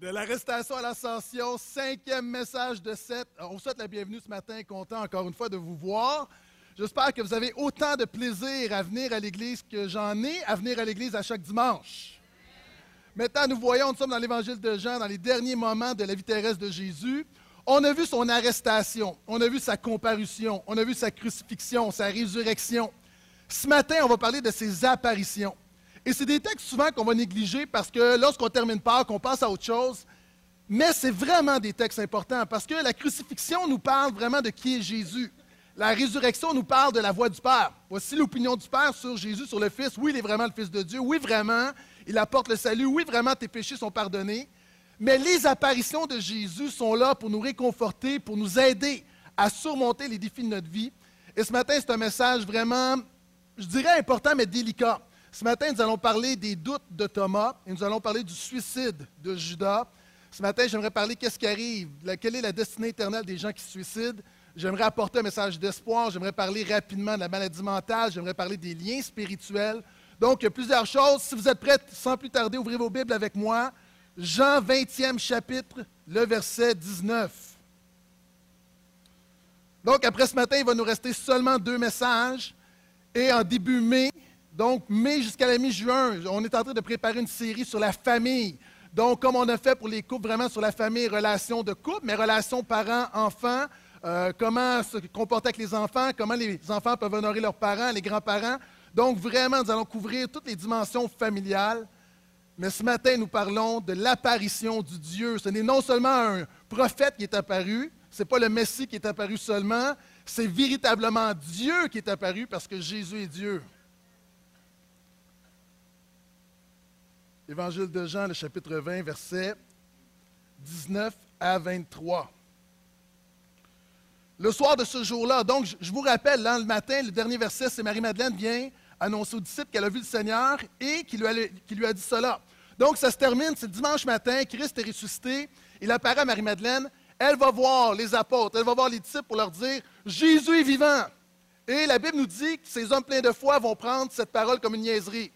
De l'arrestation à l'ascension, cinquième message de sept. On vous souhaite la bienvenue ce matin, content encore une fois de vous voir. J'espère que vous avez autant de plaisir à venir à l'Église que j'en ai à venir à l'Église à chaque dimanche. Maintenant, nous voyons, nous sommes dans l'Évangile de Jean, dans les derniers moments de la vie terrestre de Jésus. On a vu son arrestation, on a vu sa comparution, on a vu sa crucifixion, sa résurrection. Ce matin, on va parler de ses apparitions. Et c'est des textes souvent qu'on va négliger parce que lorsqu'on termine par, qu'on passe à autre chose. Mais c'est vraiment des textes importants parce que la crucifixion nous parle vraiment de qui est Jésus. La résurrection nous parle de la voix du Père. Voici l'opinion du Père sur Jésus, sur le Fils. Oui, il est vraiment le Fils de Dieu. Oui, vraiment, il apporte le salut. Oui, vraiment, tes péchés sont pardonnés. Mais les apparitions de Jésus sont là pour nous réconforter, pour nous aider à surmonter les défis de notre vie. Et ce matin, c'est un message vraiment, je dirais important, mais délicat. Ce matin, nous allons parler des doutes de Thomas et nous allons parler du suicide de Judas. Ce matin, j'aimerais parler qu'est-ce qui arrive, quelle est la destinée éternelle des gens qui se suicident. J'aimerais apporter un message d'espoir, j'aimerais parler rapidement de la maladie mentale, j'aimerais parler des liens spirituels. Donc, il y a plusieurs choses. Si vous êtes prêts, sans plus tarder, ouvrez vos Bibles avec moi. Jean 20e chapitre, le verset 19. Donc, après ce matin, il va nous rester seulement deux messages. Et en début mai, donc, mai jusqu'à la mi-juin, on est en train de préparer une série sur la famille. Donc, comme on a fait pour les couples, vraiment sur la famille, relations de couple, mais relations parents-enfants, euh, comment se comporter avec les enfants, comment les enfants peuvent honorer leurs parents, les grands-parents. Donc, vraiment, nous allons couvrir toutes les dimensions familiales. Mais ce matin, nous parlons de l'apparition du Dieu. Ce n'est non seulement un prophète qui est apparu, ce n'est pas le Messie qui est apparu seulement, c'est véritablement Dieu qui est apparu parce que Jésus est Dieu. Évangile de Jean, le chapitre 20, versets 19 à 23. Le soir de ce jour-là, donc je vous rappelle, le matin, le dernier verset, c'est Marie-Madeleine vient annoncer aux disciples qu'elle a vu le Seigneur et qu'il lui, lui, a dit cela. Donc ça se termine, c'est dimanche matin, Christ est ressuscité, il apparaît à Marie-Madeleine, elle va voir les apôtres, elle va voir les disciples pour leur dire, Jésus est vivant. Et la Bible nous dit que ces hommes pleins de foi vont prendre cette parole comme une niaiserie.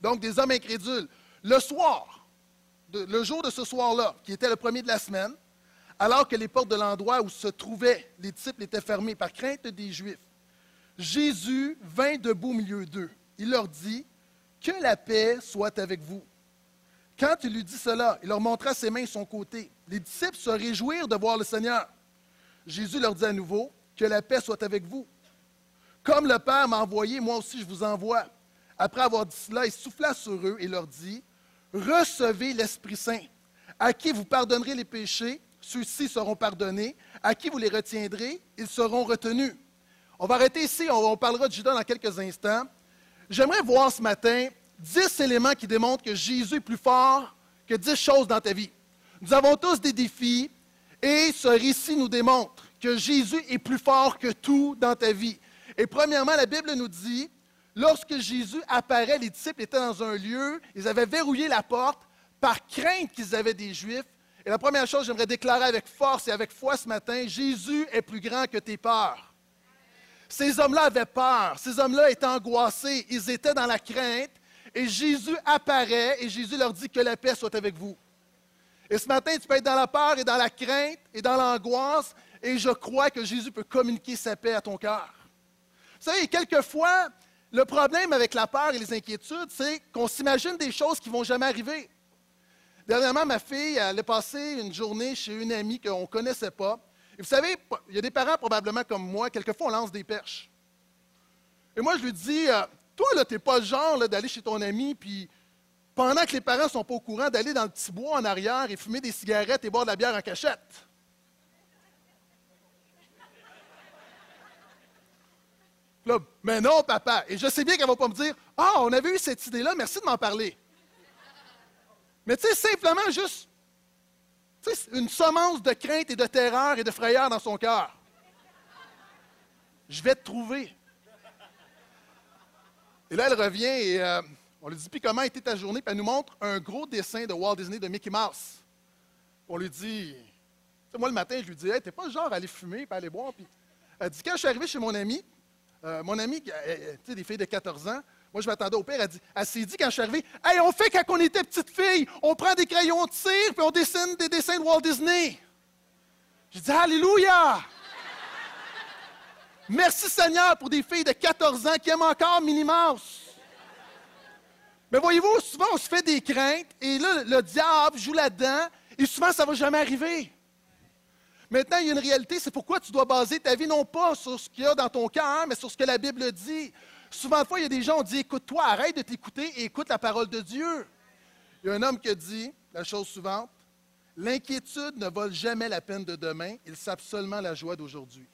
Donc des hommes incrédules. Le soir, le jour de ce soir-là, qui était le premier de la semaine, alors que les portes de l'endroit où se trouvaient les disciples étaient fermées par crainte des Juifs, Jésus vint debout au milieu d'eux. Il leur dit, Que la paix soit avec vous. Quand il lui dit cela, il leur montra ses mains et son côté. Les disciples se réjouirent de voir le Seigneur. Jésus leur dit à nouveau, Que la paix soit avec vous. Comme le Père m'a envoyé, moi aussi je vous envoie. Après avoir dit cela, il souffla sur eux et leur dit, recevez l'Esprit Saint. À qui vous pardonnerez les péchés, ceux-ci seront pardonnés. À qui vous les retiendrez, ils seront retenus. On va arrêter ici, on, parlera de Judas dans quelques instants. J'aimerais voir ce matin dix éléments qui démontrent que Jésus est plus fort que dix choses dans ta vie. Nous avons tous des défis et ce récit nous démontre que Jésus est plus fort que tout dans ta vie. Et premièrement, la Bible nous dit Lorsque Jésus apparaît, les disciples étaient dans un lieu, ils avaient verrouillé la porte par crainte qu'ils avaient des Juifs. Et la première chose, j'aimerais déclarer avec force et avec foi ce matin, Jésus est plus grand que tes peurs. Ces hommes-là avaient peur, ces hommes-là étaient angoissés, ils étaient dans la crainte, et Jésus apparaît et Jésus leur dit que la paix soit avec vous. Et ce matin, tu peux être dans la peur et dans la crainte et dans l'angoisse, et je crois que Jésus peut communiquer sa paix à ton cœur. Vous savez, quelquefois, le problème avec la peur et les inquiétudes, c'est qu'on s'imagine des choses qui ne vont jamais arriver. Dernièrement, ma fille, elle est passée une journée chez une amie qu'on ne connaissait pas. Et vous savez, il y a des parents probablement comme moi, quelquefois on lance des perches. Et moi, je lui dis, euh, toi, là, tu n'es pas le genre d'aller chez ton ami, puis pendant que les parents ne sont pas au courant, d'aller dans le petit bois en arrière et fumer des cigarettes et boire de la bière en cachette. Mais non, papa. Et je sais bien qu'elle ne va pas me dire Ah, on avait eu cette idée-là, merci de m'en parler. Mais tu sais, simplement juste une semence de crainte et de terreur et de frayeur dans son cœur. Je vais te trouver. Et là, elle revient et euh, on lui dit Puis comment était ta journée Puis elle nous montre un gros dessin de Walt Disney de Mickey Mouse. On lui dit Moi, le matin, je lui dis Hey, t'es pas le genre à aller fumer et aller boire. Puis elle dit Quand je suis arrivé chez mon ami, euh, mon ami, euh, euh, tu sais, des filles de 14 ans, Moi, je m'attendais au pire. Elle, dit, elle s'est dit quand je suis arrivé Hey, on fait quand on était petite fille. On prend des crayons de cire puis on dessine des dessins de Walt Disney. J'ai dit Alléluia! Merci Seigneur pour des filles de 14 ans qui aiment encore Minnie Mouse. Mais voyez-vous, souvent on se fait des craintes et là, le diable joue là-dedans et souvent ça ne va jamais arriver. Maintenant, il y a une réalité, c'est pourquoi tu dois baser ta vie non pas sur ce qu'il y a dans ton cœur, mais sur ce que la Bible dit. Souvent fois, il y a des gens qui dit Écoute-toi, arrête de t'écouter et écoute la parole de Dieu. Il y a un homme qui dit la chose suivante L'inquiétude ne vole jamais la peine de demain, il sape seulement la joie d'aujourd'hui.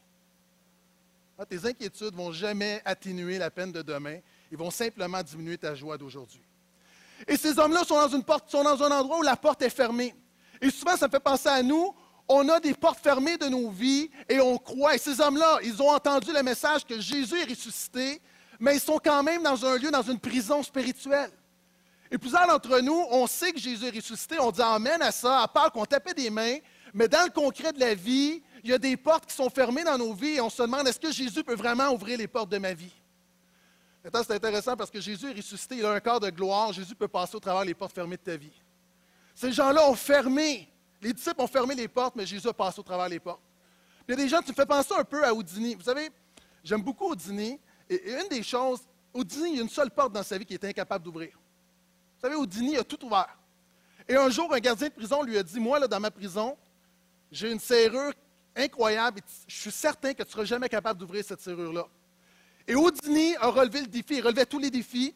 Ah, tes inquiétudes ne vont jamais atténuer la peine de demain, ils vont simplement diminuer ta joie d'aujourd'hui. Et ces hommes-là sont dans une porte, sont dans un endroit où la porte est fermée. Et souvent, ça me fait penser à nous on a des portes fermées de nos vies et on croit. Et ces hommes-là, ils ont entendu le message que Jésus est ressuscité, mais ils sont quand même dans un lieu, dans une prison spirituelle. Et plusieurs d'entre nous, on sait que Jésus est ressuscité, on dit Amen à ça, à part qu'on tapait des mains, mais dans le concret de la vie, il y a des portes qui sont fermées dans nos vies et on se demande est-ce que Jésus peut vraiment ouvrir les portes de ma vie? Maintenant, c'est intéressant parce que Jésus est ressuscité, il a un corps de gloire, Jésus peut passer au travers les portes fermées de ta vie. Ces gens-là ont fermé les disciples ont fermé les portes, mais Jésus a passé au travers les portes. Il y a des gens, tu me fais penser un peu à Houdini. Vous savez, j'aime beaucoup Houdini. Et, une des choses, Houdini, il y a une seule porte dans sa vie qu'il est incapable d'ouvrir. Vous savez, Houdini a tout ouvert. Et un jour, un gardien de prison lui a dit Moi, là, dans ma prison, j'ai une serrure incroyable et je suis certain que tu ne seras jamais capable d'ouvrir cette serrure-là. Et Houdini a relevé le défi, il relevait tous les défis.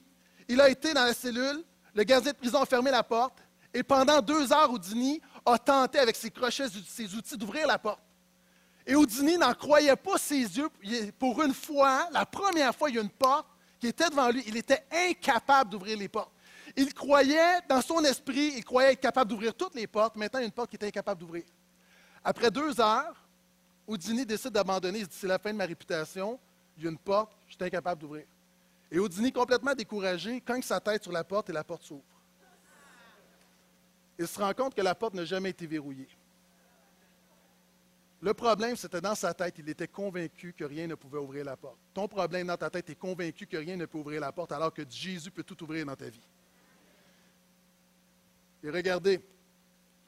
Il a été dans la cellule, le gardien de prison a fermé la porte, et pendant deux heures, Houdini a tenté avec ses crochets, ses outils d'ouvrir la porte. Et Houdini n'en croyait pas ses yeux. Pour une fois, la première fois, il y a une porte qui était devant lui. Il était incapable d'ouvrir les portes. Il croyait, dans son esprit, il croyait être capable d'ouvrir toutes les portes. Maintenant, il y a une porte qu'il était incapable d'ouvrir. Après deux heures, Houdini décide d'abandonner. Il dit C'est la fin de ma réputation. Il y a une porte, je suis incapable d'ouvrir. Et Houdini, complètement découragé, cogne sa tête sur la porte et la porte s'ouvre il se rend compte que la porte n'a jamais été verrouillée. Le problème, c'était dans sa tête. Il était convaincu que rien ne pouvait ouvrir la porte. Ton problème dans ta tête est convaincu que rien ne peut ouvrir la porte, alors que Jésus peut tout ouvrir dans ta vie. Et regardez,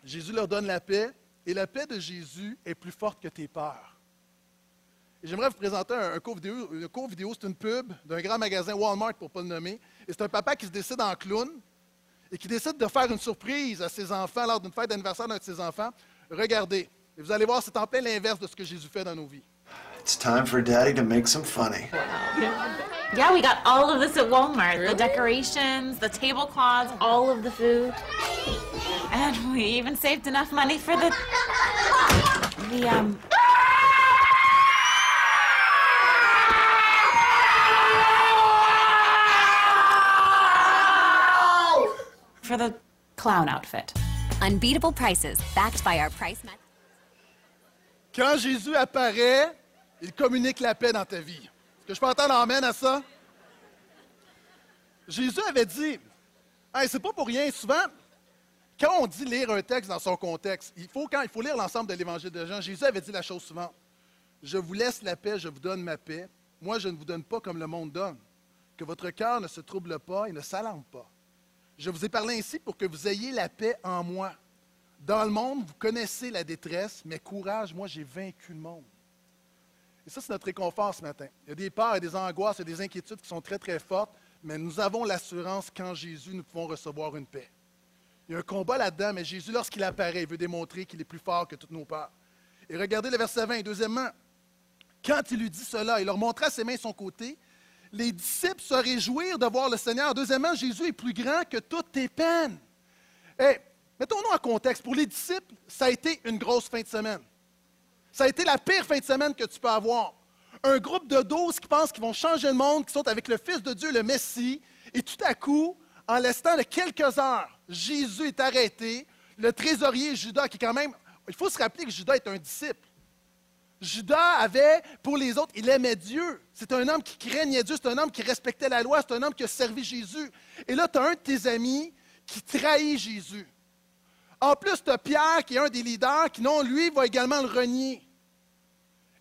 Jésus leur donne la paix, et la paix de Jésus est plus forte que tes peurs. j'aimerais vous présenter un, court vidéo. Un court vidéo, c'est une pub d'un grand magasin Walmart, pour ne pas le nommer. Et c'est un papa qui se décide en clown et qui décide de faire une surprise à ses enfants lors d'une fête d'anniversaire d'un de ses enfants, regardez. Et vous allez voir, c'est en plein l'inverse de ce que Jésus fait dans nos vies. It's time for Daddy to make some funny. Yeah, we got all of this at Walmart. Really? The decorations, the tablecloths, all of the food. And we even saved enough money for the the um for the clown outfit. Unbeatable prices, backed by our price Quand Jésus apparaît, il communique la paix dans ta vie. Est-ce que je peux entendre amène à ça? Jésus avait dit, hey, c'est pas pour rien, souvent, quand on dit lire un texte dans son contexte, il faut, quand, il faut lire l'ensemble de l'évangile de Jean. Jésus avait dit la chose suivante Je vous laisse la paix, je vous donne ma paix. Moi, je ne vous donne pas comme le monde donne. Que votre cœur ne se trouble pas et ne s'alarme pas. Je vous ai parlé ainsi pour que vous ayez la paix en moi. Dans le monde, vous connaissez la détresse, mais courage, moi j'ai vaincu le monde. Et ça, c'est notre réconfort ce matin. Il y a des peurs, et des angoisses, et des inquiétudes qui sont très, très fortes, mais nous avons l'assurance qu'en Jésus, nous pouvons recevoir une paix. Il y a un combat là-dedans, mais Jésus, lorsqu'il apparaît, il veut démontrer qu'il est plus fort que toutes nos peurs. Et regardez le verset 20. Deuxièmement, quand il lui dit cela, il leur montra ses mains de son côté, les disciples se réjouirent de voir le Seigneur. Deuxièmement, Jésus est plus grand que toutes tes peines. Et mettons-nous en contexte. Pour les disciples, ça a été une grosse fin de semaine. Ça a été la pire fin de semaine que tu peux avoir. Un groupe de douze qui pensent qu'ils vont changer le monde, qui sont avec le Fils de Dieu, le Messie, et tout à coup, en l'estant de quelques heures, Jésus est arrêté. Le trésorier Judas, qui quand même, il faut se rappeler que Judas est un disciple. Judas avait, pour les autres, il aimait Dieu. C'est un homme qui craignait Dieu, c'est un homme qui respectait la loi, c'est un homme qui a servi Jésus. Et là, tu as un de tes amis qui trahit Jésus. En plus, tu as Pierre, qui est un des leaders, qui, non, lui, va également le renier.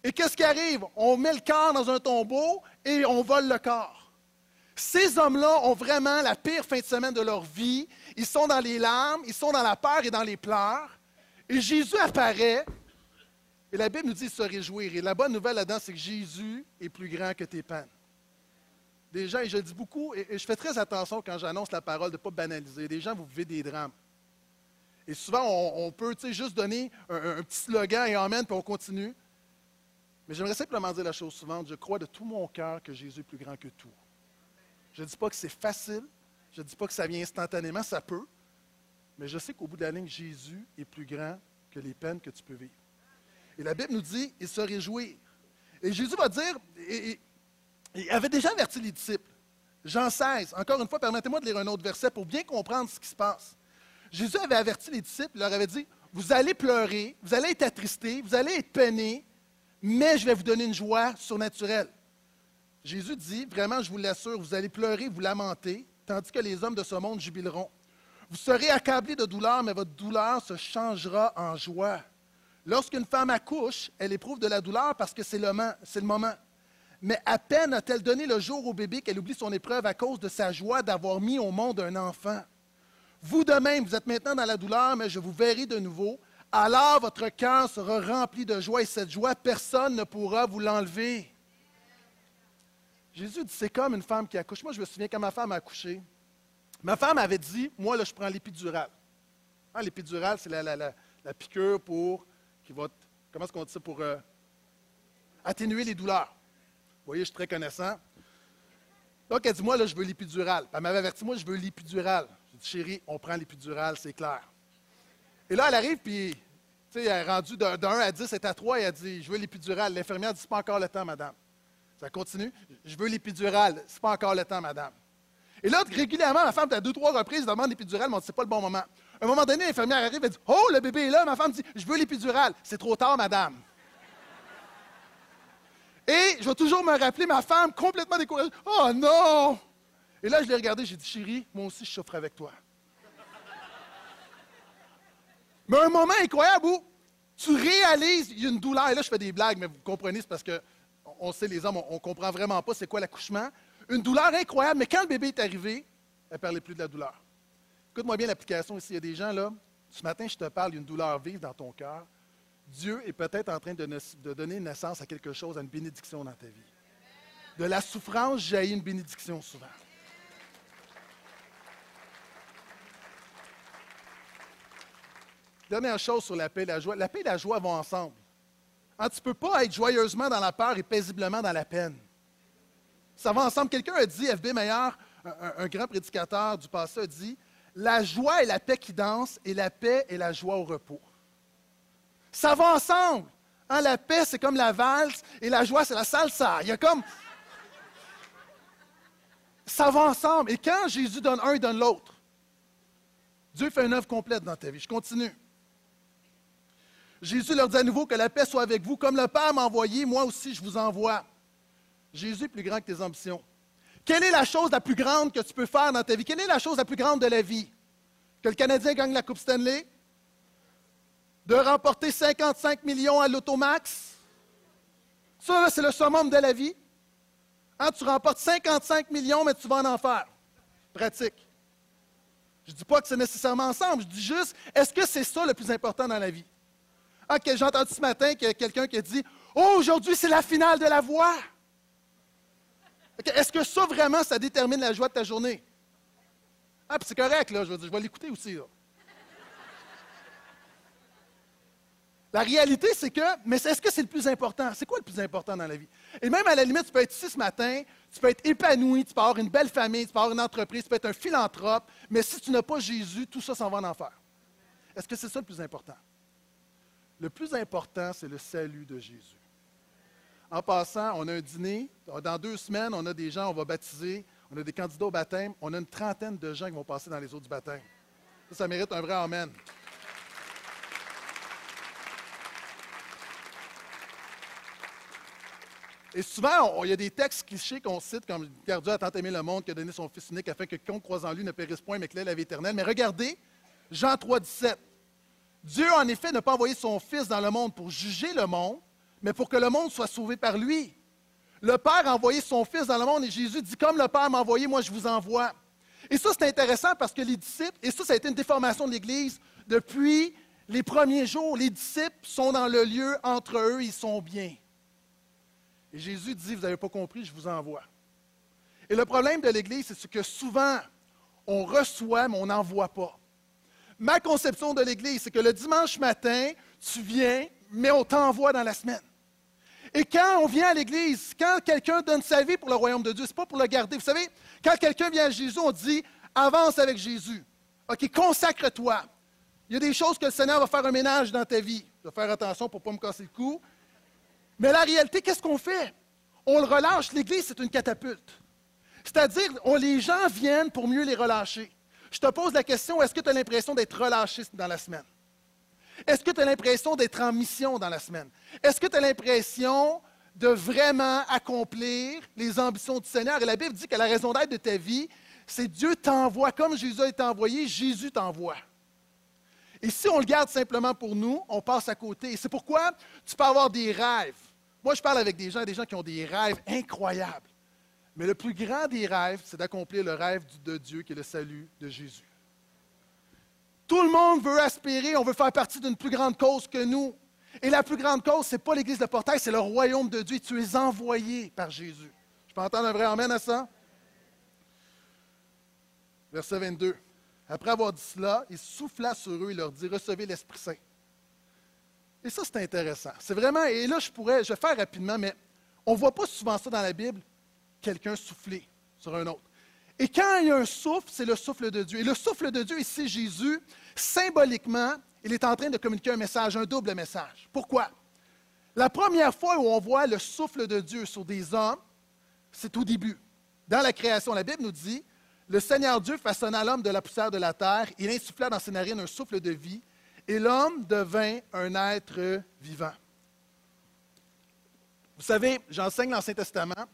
Et qu'est-ce qui arrive? On met le corps dans un tombeau et on vole le corps. Ces hommes-là ont vraiment la pire fin de semaine de leur vie. Ils sont dans les larmes, ils sont dans la peur et dans les pleurs. Et Jésus apparaît. Et la Bible nous dit de se réjouir. Et la bonne nouvelle là-dedans, c'est que Jésus est plus grand que tes peines. Des gens, et je le dis beaucoup, et, je fais très attention quand j'annonce la parole de ne pas banaliser. Des gens, vous vivez des drames. Et souvent, on, peut juste donner un petit slogan et amen, puis on continue. Mais j'aimerais simplement dire la chose suivante. Je crois de tout mon cœur que Jésus est plus grand que tout. Je ne dis pas que c'est facile. Je ne dis pas que ça vient instantanément. Ça peut. Mais je sais qu'au bout de la ligne, Jésus est plus grand que les peines que tu peux vivre. Et la Bible nous dit, il se réjouit. Et Jésus va dire, il avait déjà averti les disciples. Jean 16, encore une fois, permettez-moi de lire un autre verset pour bien comprendre ce qui se passe. Jésus avait averti les disciples, il leur avait dit, vous allez pleurer, vous allez être attristés, vous allez être peinés, mais je vais vous donner une joie surnaturelle. Jésus dit, vraiment, je vous l'assure, vous allez pleurer, vous lamenter, tandis que les hommes de ce monde jubileront. Vous serez accablés de douleur, mais votre douleur se changera en joie. Lorsqu'une femme accouche, elle éprouve de la douleur parce que c'est le, moment-. Mais à peine a-t-elle donné le jour au bébé qu'elle oublie son épreuve à cause de sa joie d'avoir mis au monde un enfant. Vous de même, vous êtes maintenant dans la douleur, mais je vous verrai de nouveau. Alors votre cœur sera rempli de joie et cette joie, personne ne pourra vous l'enlever. Jésus dit, c'est comme une femme qui accouche. Moi, je me souviens quand ma femme a accouché, ma femme avait dit, moi, là, je prends l'épidurale. Hein, l'épidurale, c'est la piqûre pour, qui va, comment est-ce qu'on dit ça, pour euh, atténuer les douleurs. Vous voyez, je suis très connaissant. Donc, elle dit, moi, là, je veux l'épidurale. Elle m'avait averti, moi, je veux l'épidurale. J'ai dit, chérie, on prend l'épidurale, c'est clair. Et là, elle arrive, puis, tu sais, elle est rendue de 1 à 10, elle à 3, et elle dit, je veux l'épidurale. L'infirmière dit, c'est pas encore le temps, madame. Ça continue. Je veux l'épidurale. C'est pas encore le temps, madame. Et là, régulièrement, ma femme, à deux, trois reprises, demande l'épidurale, mais on dit, c'est pas le bon moment. À un moment donné, l'infirmière arrive, elle dit, oh, le bébé est là. Ma femme dit, je veux l'épidurale. C'est trop tard, madame. Et je vais toujours me rappeler ma femme complètement découragée. Oh non! Et là, je l'ai regardé, j'ai dit, chérie, moi aussi, je souffre avec toi. Mais un moment incroyable où tu réalises, il y a une douleur. Et là, je fais des blagues, mais vous comprenez, c'est parce que on sait, les hommes, on ne comprend vraiment pas c'est quoi l'accouchement. Une douleur incroyable, mais quand le bébé est arrivé, elle ne parlait plus de la douleur. Écoute-moi bien l'application ici. Il y a des gens là, ce matin, je te parle d'une douleur vive dans ton cœur. Dieu est peut-être en train de, donner naissance à quelque chose, à une bénédiction dans ta vie. De la souffrance jaillit une bénédiction souvent. Dernière chose sur la paix et la joie. La paix et la joie vont ensemble. Hein, tu ne peux pas être joyeusement dans la peur et paisiblement dans la peine. Ça va ensemble. Quelqu'un a dit, F.B. Meyer, un, un- un grand prédicateur du passé, a dit La joie est la paix qui danse et la paix est la joie au repos. Ça va ensemble. Hein, la paix, c'est comme la valse et la joie, c'est la salsa. Il y a comme. Ça va ensemble. Et quand Jésus donne un, il donne l'autre. Dieu fait une œuvre complète dans ta vie. Je continue. Jésus leur dit à nouveau que la paix soit avec vous. Comme le Père m'a envoyé, moi aussi je vous envoie. Jésus est plus grand que tes ambitions. Quelle est la chose la plus grande que tu peux faire dans ta vie? Quelle est la chose la plus grande de la vie? Que le Canadien gagne la Coupe Stanley? De remporter 55 millions à l'Automax? Ça, c'est le summum de la vie. Hein, tu remportes 55 millions, mais tu vas en enfer. Pratique. Je ne dis pas que c'est nécessairement ensemble. Je dis juste, est-ce que c'est ça le plus important dans la vie? Ah, j'ai entendu ce matin qu'il y a quelqu'un qui a dit Oh, aujourd'hui, c'est la finale de la voix. Est-ce que ça, vraiment, ça détermine la joie de ta journée? Ah, puis c'est correct, là. Je vais, l'écouter aussi. La réalité, c'est que, mais est-ce que c'est le plus important? C'est quoi le plus important dans la vie? Et même à la limite, tu peux être ici ce matin, tu peux être épanoui, tu peux avoir une belle famille, tu peux avoir une entreprise, tu peux être un philanthrope, mais si tu n'as pas Jésus, tout ça s'en va en enfer. Est-ce que c'est ça le plus important? Le plus important, c'est le salut de Jésus. En passant, on a un dîner. Dans deux semaines, on a des gens, on va baptiser. On a des candidats au baptême. On a une trentaine de gens qui vont passer dans les eaux du baptême. Ça, ça mérite un vrai Amen. Et souvent, il y a des textes clichés qu'on cite, comme Car Dieu a tant aimé le monde qui a donné son Fils unique afin que quiconque croise en lui ne périsse point, mais qu'il ait la vie éternelle. Mais regardez, Jean 3, 17. Dieu, en effet, n'a pas envoyé son Fils dans le monde pour juger le monde, mais pour que le monde soit sauvé par lui. Le Père a envoyé son Fils dans le monde et Jésus dit, comme le Père m'a envoyé, moi je vous envoie. Et ça, c'est intéressant parce que les disciples, et ça, ça a été une déformation de l'Église depuis les premiers jours, les disciples sont dans le lieu entre eux, ils sont bien. Et Jésus dit, vous n'avez pas compris, je vous envoie. Et le problème de l'Église, c'est que souvent, on reçoit, mais on n'envoie pas. Ma conception de l'Église, c'est que le dimanche matin, tu viens, mais on t'envoie dans la semaine. Et quand on vient à l'Église, quand quelqu'un donne sa vie pour le royaume de Dieu, ce n'est pas pour le garder. Vous savez, quand quelqu'un vient à Jésus, on dit avance avec Jésus. OK, consacre-toi. Il y a des choses que le Seigneur va faire un ménage dans ta vie. Je vais faire attention pour ne pas me casser le cou. Mais la réalité, qu'est-ce qu'on fait? On le relâche. L'Église, c'est une catapulte. C'est-à-dire, les gens viennent pour mieux les relâcher. Je te pose la question, est-ce que tu as l'impression d'être relâché dans la semaine? Est-ce que tu as l'impression d'être en mission dans la semaine? Est-ce que tu as l'impression de vraiment accomplir les ambitions du Seigneur? Et la Bible dit que la raison d'être de ta vie, c'est Dieu t'envoie. Comme Jésus a été envoyé, Jésus t'envoie. Et si on le garde simplement pour nous, on passe à côté. Et c'est pourquoi tu peux avoir des rêves. Moi, je parle avec des gens, des gens qui ont des rêves incroyables. Mais le plus grand des rêves, c'est d'accomplir le rêve de Dieu qui est le salut de Jésus. Tout le monde veut aspirer, on veut faire partie d'une plus grande cause que nous. Et la plus grande cause, ce n'est pas l'Église de Portail, c'est le royaume de Dieu. Tu es envoyé par Jésus. Je peux entendre un vrai Amen à ça? Verset 22. Après avoir dit cela, il souffla sur eux et leur dit Recevez l'Esprit Saint. Et ça, c'est intéressant. C'est vraiment, et là, je pourrais, je vais faire rapidement, mais on ne voit pas souvent ça dans la Bible, quelqu'un souffler sur un autre. Et quand il y a un souffle, c'est le souffle de Dieu. Et le souffle de Dieu, ici, Jésus, symboliquement, il est en train de communiquer un message, un double message. Pourquoi? La première fois où on voit le souffle de Dieu sur des hommes, c'est au début. Dans la création, la Bible nous dit Le Seigneur Dieu façonna l'homme de la poussière de la terre, il insuffla dans ses narines un souffle de vie, et l'homme devint un être vivant. Vous savez, j'enseigne l'Ancien Testament,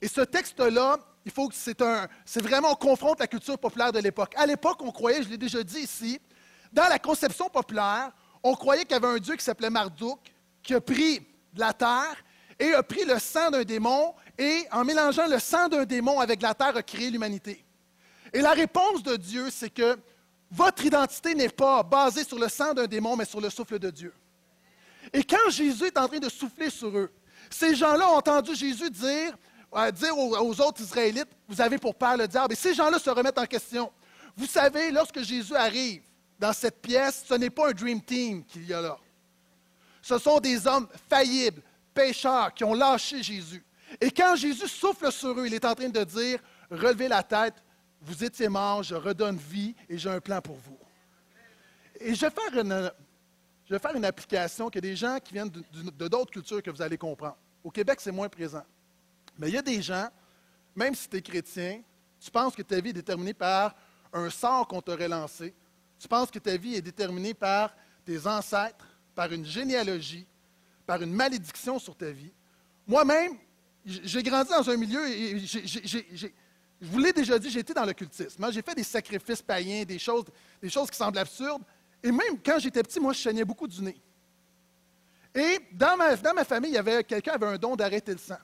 et ce texte-là, il faut que c'est un. C'est vraiment, on confronte la culture populaire de l'époque. À l'époque, on croyait, je l'ai déjà dit ici, dans la conception populaire, on croyait qu'il y avait un dieu qui s'appelait Marduk, qui a pris de la terre et a pris le sang d'un démon, et en mélangeant le sang d'un démon avec la terre, a créé l'humanité. Et la réponse de Dieu, c'est que votre identité n'est pas basée sur le sang d'un démon, mais sur le souffle de Dieu. Et quand Jésus est en train de souffler sur eux, ces gens-là ont entendu Jésus dire dire aux, autres Israélites, vous avez pour père le diable. Et ces gens-là se remettent en question. Vous savez, lorsque Jésus arrive dans cette pièce, ce n'est pas un dream team qu'il y a là. Ce sont des hommes faillibles, pécheurs, qui ont lâché Jésus. Et quand Jésus souffle sur eux, il est en train de dire, relevez la tête, vous étiez morts, je redonne vie et j'ai un plan pour vous. Et je vais faire une, je vais faire une application que des gens qui viennent de d'autres cultures que vous allez comprendre. Au Québec, c'est moins présent. Mais il y a des gens, même si tu es chrétien, tu penses que ta vie est déterminée par un sort qu'on t'aurait lancé. Tu penses que ta vie est déterminée par tes ancêtres, par une généalogie, par une malédiction sur ta vie? Moi-même, j'ai grandi dans un milieu, et je vous l'ai déjà dit, j'ai été dans l'occultisme. J'ai fait des sacrifices païens, des choses, des choses qui semblent absurdes. Et même quand j'étais petit, moi, je saignais beaucoup du nez. Et dans ma, dans ma famille, il y avait quelqu'un qui avait un don d'arrêter le sang.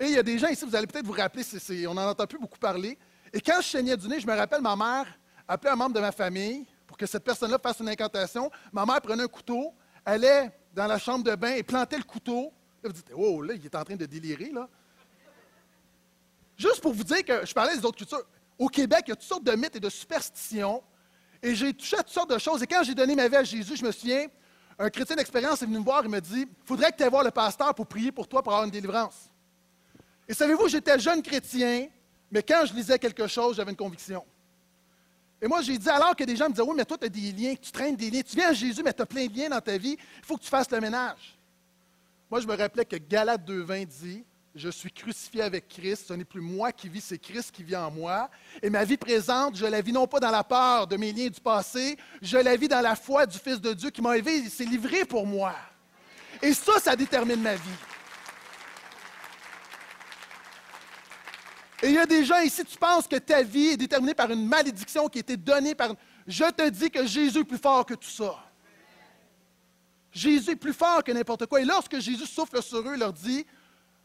Et il y a des gens ici, vous allez peut-être vous rappeler, on n'en entend plus beaucoup parler. Et quand je saignais du nez, je me rappelle, ma mère appelait un membre de ma famille pour que cette personne-là fasse une incantation. Ma mère prenait un couteau, allait dans la chambre de bain et plantait le couteau. Là, vous dites, oh, là, il est en train de délirer, là. Juste pour vous dire que je parlais des autres cultures. Au Québec, il y a toutes sortes de mythes et de superstitions. Et j'ai touché à toutes sortes de choses. Et quand j'ai donné ma vie à Jésus, je me souviens, un chrétien d'expérience est venu me voir et me dit faudrait que tu ailles voir le pasteur pour prier pour toi pour avoir une délivrance. Et savez-vous, j'étais jeune chrétien, mais quand je lisais quelque chose, j'avais une conviction. Et moi, j'ai dit, alors que des gens me disaient, oui, mais toi, tu as des liens, tu traînes des liens, tu viens à Jésus, mais tu as plein de liens dans ta vie, il faut que tu fasses le ménage. Moi, je me rappelais que Galate 2.20 dit, je suis crucifié avec Christ, ce n'est plus moi qui vis, c'est Christ qui vit en moi. Et ma vie présente, je la vis non pas dans la peur de mes liens du passé, je la vis dans la foi du Fils de Dieu qui m'a élevé, il s'est livré pour moi. Et ça, ça détermine ma vie. Et il y a des gens ici, tu penses que ta vie est déterminée par une malédiction qui a été donnée par... Je te dis que Jésus est plus fort que tout ça. Jésus est plus fort que n'importe quoi. Et lorsque Jésus souffle sur eux, il leur dit,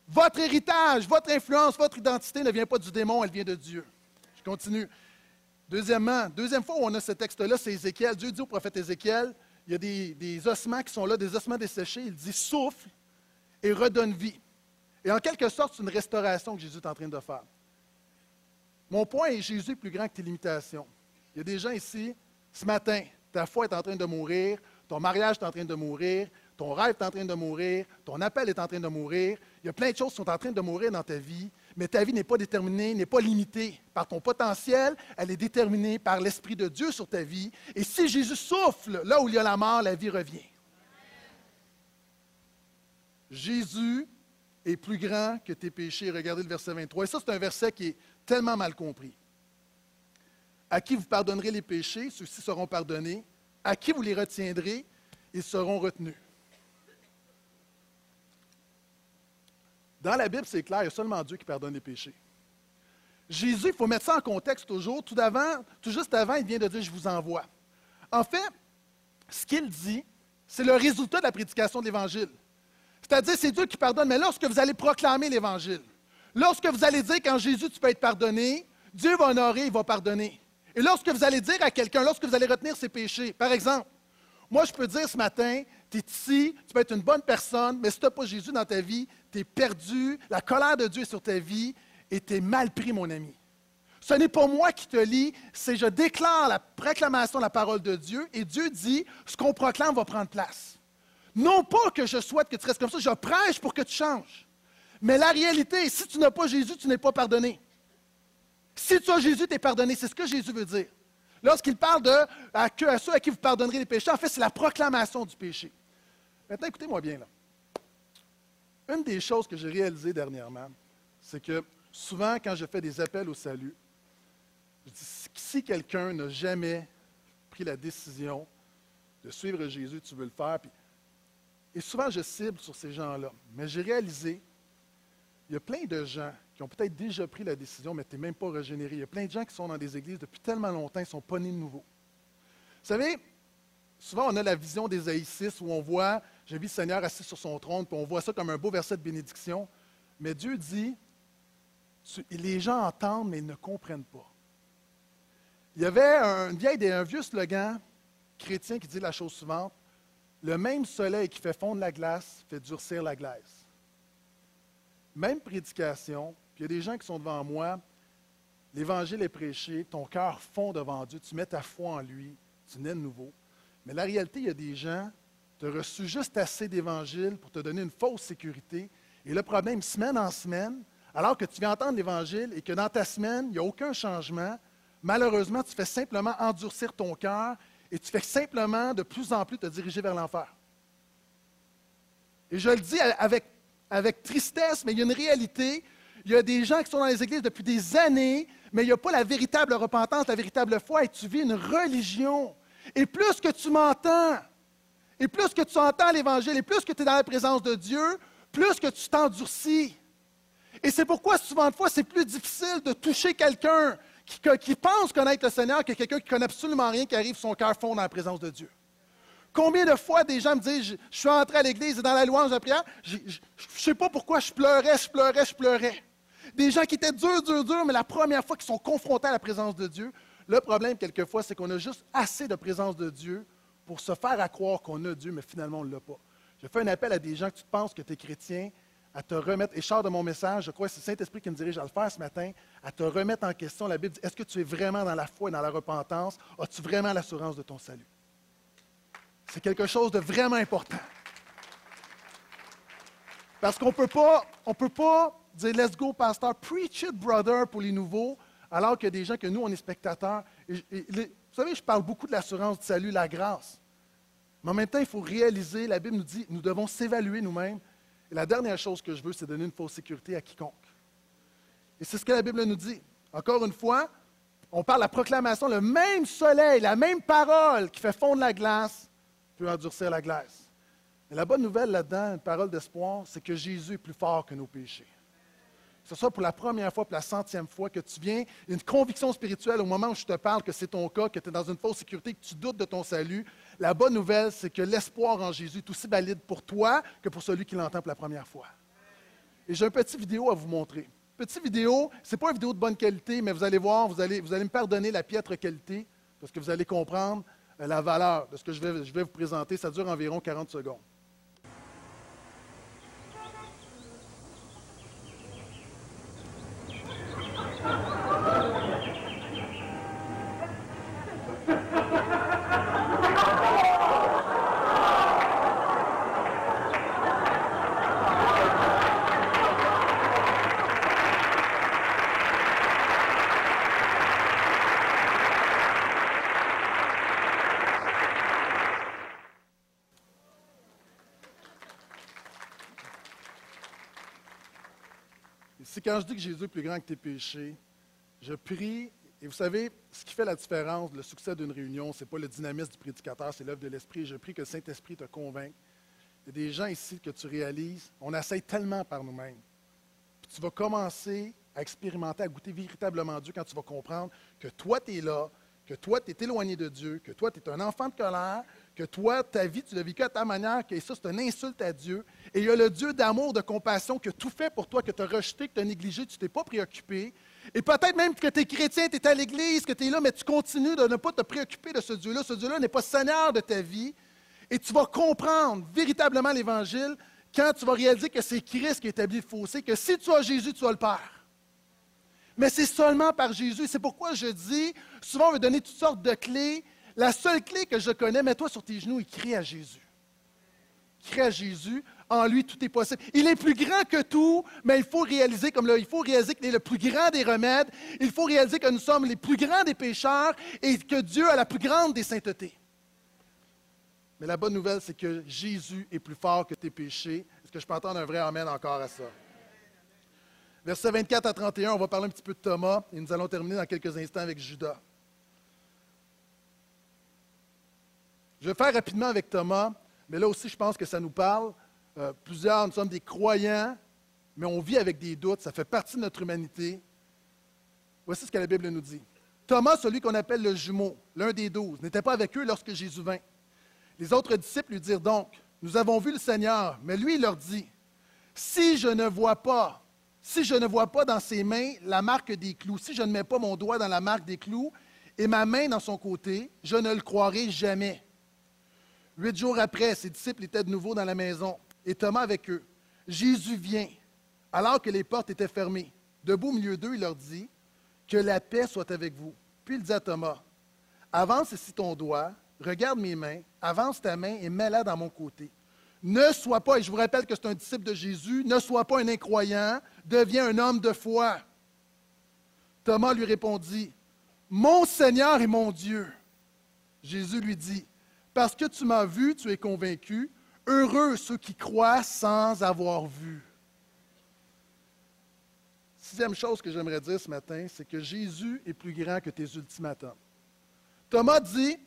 Votre héritage, votre influence, votre identité ne vient pas du démon, elle vient de Dieu. Je continue. Deuxièmement, deuxième fois où on a ce texte-là, c'est Ézéchiel. Dieu dit au prophète Ézéchiel, il y a des, des ossements qui sont là, des ossements desséchés. Il dit souffle et redonne vie. Et en quelque sorte, c'est une restauration que Jésus est en train de faire. Mon point est Jésus est plus grand que tes limitations. Il y a des gens ici, ce matin, ta foi est en train de mourir, ton mariage est en train de mourir, ton rêve est en train de mourir, ton appel est en train de mourir. Il y a plein de choses qui sont en train de mourir dans ta vie, mais ta vie n'est pas déterminée, n'est pas limitée par ton potentiel, elle est déterminée par l'Esprit de Dieu sur ta vie. Et si Jésus souffle là où il y a la mort, la vie revient. Jésus est plus grand que tes péchés. Regardez le verset 23. Et ça, c'est un verset qui est tellement mal compris. À qui vous pardonnerez les péchés, ceux-ci seront pardonnés. À qui vous les retiendrez, ils seront retenus. Dans la Bible, c'est clair, il y a seulement Dieu qui pardonne les péchés. Jésus, il faut mettre ça en contexte toujours. Tout, d'avant, tout juste avant, il vient de dire Je vous envoie. En fait, ce qu'il dit, c'est le résultat de la prédication de l'Évangile. C'est-à-dire, c'est Dieu qui pardonne, mais lorsque vous allez proclamer l'Évangile, lorsque vous allez dire qu'en Jésus, tu peux être pardonné, Dieu va honorer, il va pardonner. Et lorsque vous allez dire à quelqu'un, lorsque vous allez retenir ses péchés, par exemple, moi, je peux dire ce matin, tu es ici, tu peux être une bonne personne, mais si tu n'as pas Jésus dans ta vie, tu es perdu, la colère de Dieu est sur ta vie et tu es mal pris, mon ami. Ce n'est pas moi qui te lis, c'est je déclare la proclamation de la parole de Dieu et Dieu dit, ce qu'on proclame va prendre place. Non pas que je souhaite que tu restes comme ça, je prêche pour que tu changes. Mais la réalité, si tu n'as pas Jésus, tu n'es pas pardonné. Si tu as Jésus, tu es pardonné. C'est ce que Jésus veut dire. Lorsqu'il parle de à, ceux à qui vous pardonnerez les péchés, en fait, c'est la proclamation du péché. Maintenant, écoutez-moi bien. Là. Une des choses que j'ai réalisées dernièrement, c'est que souvent, quand je fais des appels au salut, je dis, si quelqu'un n'a jamais pris la décision de suivre Jésus, tu veux le faire. et souvent, je cible sur ces gens-là. Mais j'ai réalisé, il y a plein de gens qui ont peut-être déjà pris la décision, mais tu n'es même pas régénéré. Il y a plein de gens qui sont dans des églises depuis tellement longtemps, ils ne sont pas nés de nouveau. Vous savez, souvent on a la vision des Aïssis où on voit, j'ai vu le Seigneur assis sur son trône, puis on voit ça comme un beau verset de bénédiction. Mais Dieu dit, les gens entendent, mais ils ne comprennent pas. Il y avait un, vieille, un vieux slogan chrétien qui dit la chose suivante Le même soleil qui fait fondre la glace fait durcir la glace. Même prédication, puis il y a des gens qui sont devant moi, l'Évangile est prêché, ton cœur fond devant Dieu, tu mets ta foi en lui, tu nais de nouveau. Mais la réalité, il y a des gens, tu as reçu juste assez d'Évangile pour te donner une fausse sécurité. Et le problème, semaine en semaine, alors que tu viens entendre l'Évangile et que dans ta semaine, il n'y a aucun changement, malheureusement, tu fais simplement endurcir ton cœur et tu fais simplement de plus en plus te diriger vers l'enfer. Et je le dis avec, avec tristesse, mais il y a une réalité il y a des gens qui sont dans les églises depuis des années, mais il n'y a pas la véritable repentance, la véritable foi, et tu vis une religion. Et plus que tu m'entends, et plus que tu entends l'Évangile, et plus que tu es dans la présence de Dieu, plus que tu t'endurcis. Et c'est pourquoi souvent de fois, c'est plus difficile de toucher quelqu'un qui, pense connaître le Seigneur que quelqu'un qui connaît absolument rien, qui arrive son cœur fond dans la présence de Dieu. Combien de fois des gens me disent, je, suis entré à l'église et dans la louange de prière, je ne sais pas pourquoi je pleurais, je pleurais, je pleurais des gens qui étaient durs, durs, durs, mais la première fois qu'ils sont confrontés à la présence de Dieu, le problème, quelquefois, c'est qu'on a juste assez de présence de Dieu pour se faire à croire qu'on a Dieu, mais finalement, on ne l'a pas. Je fais un appel à des gens que tu penses que tu es chrétien, à te remettre, et je de mon message, je crois que c'est le Saint-Esprit qui me dirige à le faire ce matin, à te remettre en question. La Bible dit, est-ce que tu es vraiment dans la foi et dans la repentance? As-tu vraiment l'assurance de ton salut? C'est quelque chose de vraiment important. Parce qu'on peut pas, on peut pas dire Let's go, pasteur, preach it, brother, pour les nouveaux, alors a des gens que nous, on est spectateurs. vous savez, je parle beaucoup de l'assurance du salut, la grâce. Mais en même temps, il faut réaliser, la Bible nous dit, nous devons s'évaluer nous-mêmes. Et la dernière chose que je veux, c'est donner une fausse sécurité à quiconque. Et c'est ce que la Bible nous dit. Encore une fois, on parle de la proclamation, le même soleil, la même parole qui fait fondre la glace peut endurcir la glace. Mais la bonne nouvelle là-dedans, une parole d'espoir, c'est que Jésus est plus fort que nos péchés que ce soit pour la première fois, pour la centième fois, que tu viens, une conviction spirituelle au moment où je te parle que c'est ton cas, que tu es dans une fausse sécurité, que tu doutes de ton salut, la bonne nouvelle, c'est que l'espoir en Jésus est aussi valide pour toi que pour celui qui l'entend pour la première fois. Et j'ai une petite vidéo à vous montrer. Petite vidéo, ce n'est pas une vidéo de bonne qualité, mais vous allez voir, vous allez, vous allez me pardonner la piètre qualité, parce que vous allez comprendre la valeur de ce que je vais, vous présenter. Ça dure environ 40 secondes. Quand je dis que Jésus est plus grand que tes péchés, je prie, et vous savez, ce qui fait la différence, le succès d'une réunion, ce n'est pas le dynamisme du prédicateur, c'est l'œuvre de l'Esprit. Je prie que le Saint-Esprit te convainque. Il y a des gens ici que tu réalises, on essaye tellement par nous-mêmes. Tu vas commencer à expérimenter, à goûter véritablement Dieu quand tu vas comprendre que toi, tu es là, que toi, tu es éloigné de Dieu, que toi, tu es un enfant de colère, que toi, ta vie, tu l'as vécu à ta manière, que ça, c'est une insulte à Dieu. Et il y a le Dieu d'amour, de compassion, qui a tout fait pour toi, que tu as rejeté, que tu as négligé, tu ne t'es pas préoccupé. Et peut-être même que tu es chrétien, tu es à l'église, que tu es là, mais tu continues de ne pas te préoccuper de ce Dieu-là. Ce Dieu-là n'est pas Seigneur de ta vie. Et tu vas comprendre véritablement l'Évangile quand tu vas réaliser que c'est Christ qui établit le fossé, que si tu as Jésus, tu as le Père. Mais c'est seulement par Jésus. C'est pourquoi je dis, souvent on veut donner toutes sortes de clés. La seule clé que je connais, mets-toi sur tes genoux et crie à Jésus. Crie à Jésus. En lui, tout est possible. Il est plus grand que tout, mais il faut réaliser, comme là, il faut réaliser qu'il est le plus grand des remèdes. Il faut réaliser que nous sommes les plus grands des pécheurs et que Dieu a la plus grande des saintetés. Mais la bonne nouvelle, c'est que Jésus est plus fort que tes péchés. Est-ce que je peux entendre un vrai Amen encore à ça? Versets 24 à 31, on va parler un petit peu de Thomas et nous allons terminer dans quelques instants avec Judas. Je vais faire rapidement avec Thomas, mais là aussi, je pense que ça nous parle. Euh, plusieurs, nous sommes des croyants, mais on vit avec des doutes, ça fait partie de notre humanité. Voici ce que la Bible nous dit. Thomas, celui qu'on appelle le jumeau, l'un des douze, n'était pas avec eux lorsque Jésus vint. Les autres disciples lui dirent donc, Nous avons vu le Seigneur, mais lui il leur dit, Si je ne vois pas, si je ne vois pas dans ses mains la marque des clous, si je ne mets pas mon doigt dans la marque des clous et ma main dans son côté, je ne le croirai jamais. Huit jours après, ses disciples étaient de nouveau dans la maison et Thomas avec eux. Jésus vient, alors que les portes étaient fermées. Debout au milieu d'eux, il leur dit Que la paix soit avec vous. Puis il dit à Thomas Avance ici ton doigt, regarde mes mains, avance ta main et mets-la dans mon côté. Ne sois pas, et je vous rappelle que c'est un disciple de Jésus, ne sois pas un incroyant, deviens un homme de foi. Thomas lui répondit Mon Seigneur et mon Dieu. Jésus lui dit Parce que tu m'as vu, tu es convaincu. Heureux ceux qui croient sans avoir vu. Sixième chose que j'aimerais dire ce matin, c'est que Jésus est plus grand que tes ultimatums. Thomas dit,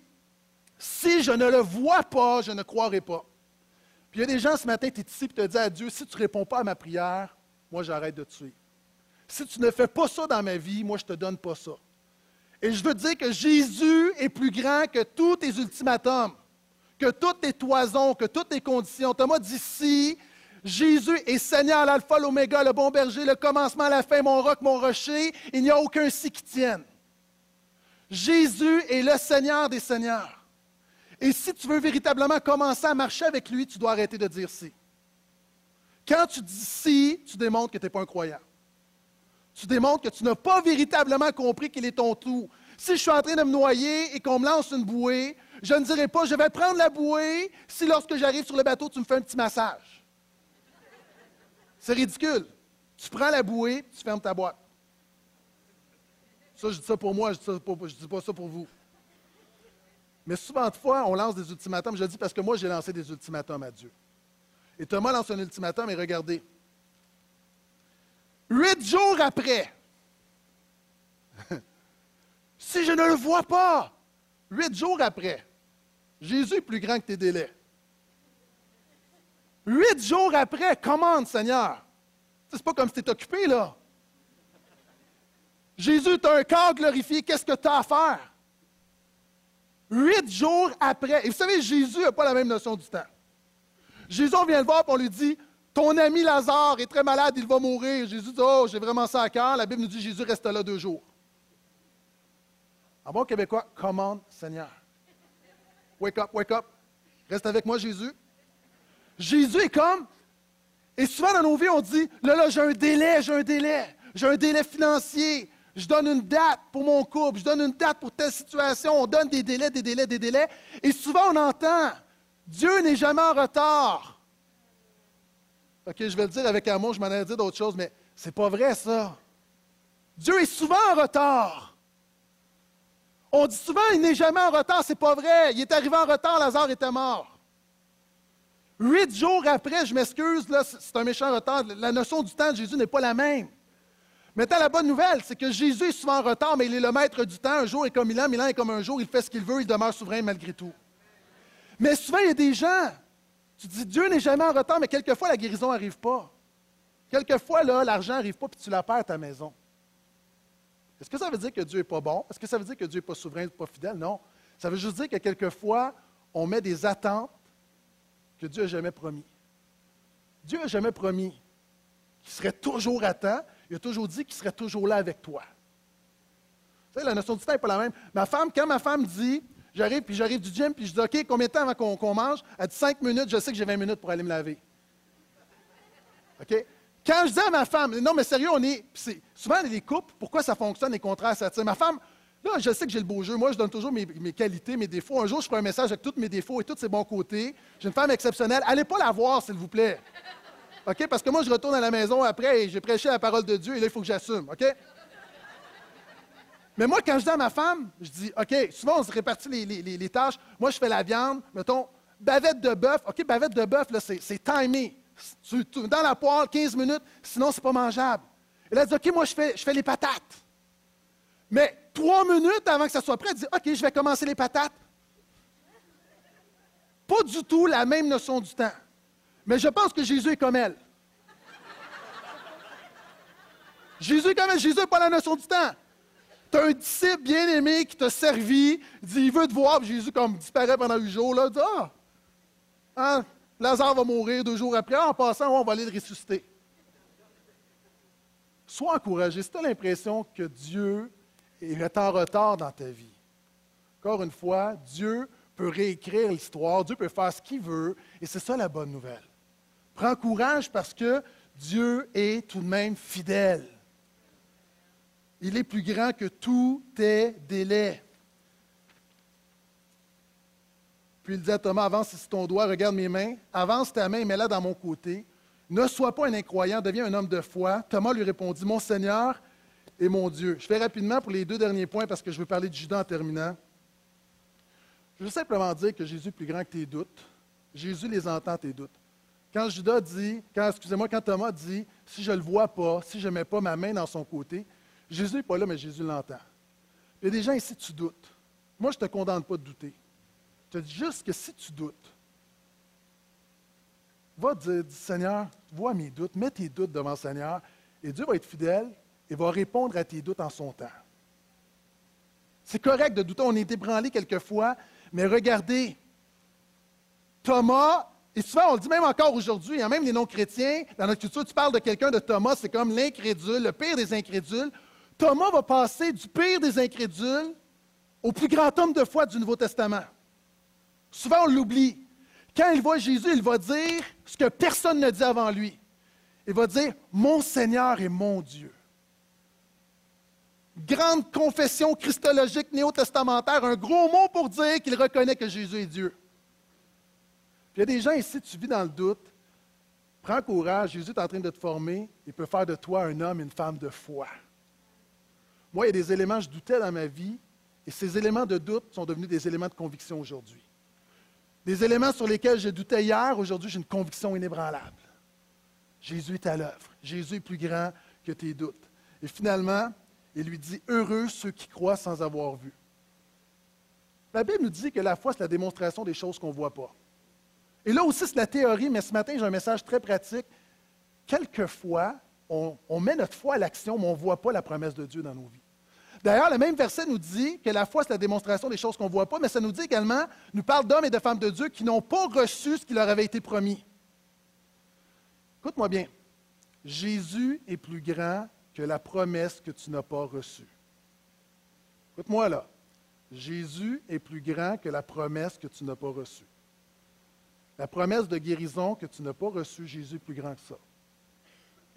si je ne le vois pas, je ne croirai pas. Puis il y a des gens ce matin, tu es ici et te dis à Dieu, si tu ne réponds pas à ma prière, moi j'arrête de te tuer. Si tu ne fais pas ça dans ma vie, moi je ne te donne pas ça. Et je veux dire que Jésus est plus grand que tous tes ultimatums, que toutes tes toisons, que toutes tes conditions. Thomas dit si Jésus est Seigneur, l'alpha, l'oméga, le bon berger, le commencement, la fin, mon roc, mon rocher, il n'y a aucun si qui tienne. Jésus est le Seigneur des Seigneurs. Et si tu veux véritablement commencer à marcher avec lui, tu dois arrêter de dire si. Quand tu dis si, tu démontres que tu n'es pas un croyant. Tu démontres que tu n'as pas véritablement compris qu'il est ton tout. Si je suis en train de me noyer et qu'on me lance une bouée, je ne dirai pas je vais prendre la bouée si lorsque j'arrive sur le bateau, tu me fais un petit massage. C'est ridicule. Tu prends la bouée, tu fermes ta boîte. Ça, je dis ça pour moi, je ne dis, pas ça pour vous. Mais souvent de fois, on lance des ultimatums. Je le dis parce que moi, j'ai lancé des ultimatums à Dieu. Et Thomas lance un ultimatum et regardez. Huit jours après, si je ne le vois pas, huit jours après, Jésus est plus grand que tes délais. Huit jours après, commande, Seigneur. C'est pas comme si tu occupé, là. Jésus, tu as un corps glorifié, qu'est-ce que tu as à faire? Huit jours après. Et vous savez, Jésus n'a pas la même notion du temps. Jésus, vient le voir et on lui dit Ton ami Lazare est très malade, il va mourir. Jésus dit Oh, j'ai vraiment ça à cœur. La Bible nous dit Jésus reste là deux jours. En bon québécois, commande Seigneur. Wake up, wake up. Reste avec moi, Jésus. Jésus est comme. Et souvent dans nos vies, on dit Là, là, j'ai un délai, j'ai un délai. J'ai un délai financier. Je donne une date pour mon couple. Je donne une date pour telle situation. On donne des délais, des délais, des délais. Et souvent, on entend Dieu n'est jamais en retard. OK, je vais le dire avec amour, je m'en ai dit d'autres choses, mais c'est pas vrai, ça. Dieu est souvent en retard. On dit souvent, il n'est jamais en retard, c'est pas vrai. Il est arrivé en retard, Lazare était mort. Huit jours après, je m'excuse, c'est un méchant retard. La notion du temps de Jésus n'est pas la même. Maintenant, la bonne nouvelle, c'est que Jésus est souvent en retard, mais il est le maître du temps. Un jour est comme mille ans, mille ans est comme un jour. Il fait ce qu'il veut, il demeure souverain malgré tout. Mais souvent, il y a des gens, tu dis, Dieu n'est jamais en retard, mais quelquefois, la guérison n'arrive pas. Quelquefois, là, l'argent n'arrive pas, puis tu la perds à ta maison. Est-ce que ça veut dire que Dieu n'est pas bon? Est-ce que ça veut dire que Dieu n'est pas souverain, pas fidèle? Non. Ça veut juste dire que quelquefois, on met des attentes que Dieu n'a jamais promis. Dieu n'a jamais promis qu'il serait toujours à temps. Il a toujours dit qu'il serait toujours là avec toi. Vous savez, la notion du temps n'est pas la même. Ma femme, quand ma femme dit, j'arrive, puis j'arrive du gym, puis je dis, OK, combien de temps avant qu'on mange? Elle dit 5 minutes, je sais que j'ai 20 minutes pour aller me laver. OK? Quand je dis à ma femme, non, mais sérieux, on est. souvent, les couples, pourquoi ça fonctionne, les contrats, ça tire. Ma femme, là, je sais que j'ai le beau jeu. Moi, je donne toujours mes, qualités, mes défauts. Un jour, je ferai un message avec tous mes défauts et tous ses bons côtés. J'ai une femme exceptionnelle. Allez pas la voir, s'il vous plaît. OK? Parce que moi, je retourne à la maison après et j'ai prêché la parole de Dieu et là, il faut que j'assume. OK? Mais moi, quand je dis à ma femme, je dis, OK, souvent, on se répartit les, tâches. Moi, je fais la viande, mettons, bavette de bœuf. OK, bavette de bœuf, là, c'est timé dans la poêle 15 minutes, sinon c'est pas mangeable. Elle a dit, OK, moi je fais, les patates. Mais trois minutes avant que ça soit prêt, elle dit, OK, je vais commencer les patates. Pas du tout la même notion du temps. Mais je pense que Jésus est comme elle. Jésus est comme elle. Jésus n'a pas la notion du temps. Tu as un disciple bien aimé qui t'a servi, dit, il veut te voir, Jésus comme disparaît pendant huit jours, là, dit, ah, hein, Lazare va mourir deux jours après. En passant, on va aller le ressusciter. Sois encouragé. Si tu as l'impression que Dieu est en retard dans ta vie, encore une fois, Dieu peut réécrire l'histoire, Dieu peut faire ce qu'il veut, et c'est ça la bonne nouvelle. Prends courage parce que Dieu est tout de même fidèle. Il est plus grand que tous tes délais. Il dit à Thomas, avance ici ton doigt, regarde mes mains, avance ta main et mets-la dans mon côté. Ne sois pas un incroyant, deviens un homme de foi. Thomas lui répondit, mon Seigneur et mon Dieu. Je fais rapidement pour les deux derniers points parce que je veux parler de Judas en terminant. Je veux simplement dire que Jésus est plus grand que tes doutes. Jésus les entend, tes doutes. Quand Judas dit, quand, excusez-moi, quand Thomas dit, si je ne le vois pas, si je ne mets pas ma main dans son côté, Jésus n'est pas là, mais Jésus l'entend. Il y a des gens ici, tu doutes. Moi, je ne te condamne pas de douter. Te dis juste que si tu doutes, va dire, Seigneur, vois mes doutes, mets tes doutes devant le Seigneur, et Dieu va être fidèle et va répondre à tes doutes en son temps. C'est correct de douter, on est ébranlé quelquefois, mais regardez, Thomas, et souvent on le dit même encore aujourd'hui, a même les non-chrétiens, dans notre culture, tu parles de quelqu'un de Thomas, c'est comme l'incrédule, le pire des incrédules. Thomas va passer du pire des incrédules au plus grand homme de foi du Nouveau Testament. Souvent, on l'oublie. Quand il voit Jésus, il va dire ce que personne ne dit avant lui. Il va dire Mon Seigneur est mon Dieu. Grande confession christologique néo-testamentaire, un gros mot pour dire qu'il reconnaît que Jésus est Dieu. il y a des gens ici, tu vis dans le doute. Prends courage, Jésus est en train de te former. Il peut faire de toi un homme, une femme de foi. Moi, il y a des éléments, je doutais dans ma vie, et ces éléments de doute sont devenus des éléments de conviction aujourd'hui. Des éléments sur lesquels je doutais hier, aujourd'hui, j'ai une conviction inébranlable. Jésus est à l'œuvre. Jésus est plus grand que tes doutes. Et finalement, il lui dit Heureux ceux qui croient sans avoir vu. La Bible nous dit que la foi, c'est la démonstration des choses qu'on ne voit pas. Et là aussi, c'est la théorie, mais ce matin, j'ai un message très pratique. Quelquefois, on, on met notre foi à l'action, mais on ne voit pas la promesse de Dieu dans nos vies. D'ailleurs, le même verset nous dit que la foi, c'est la démonstration des choses qu'on ne voit pas, mais ça nous dit également, nous parle d'hommes et de femmes de Dieu qui n'ont pas reçu ce qui leur avait été promis. Écoute-moi bien. Jésus est plus grand que la promesse que tu n'as pas reçue. Écoute-moi là. Jésus est plus grand que la promesse que tu n'as pas reçue. La promesse de guérison que tu n'as pas reçue, Jésus est plus grand que ça.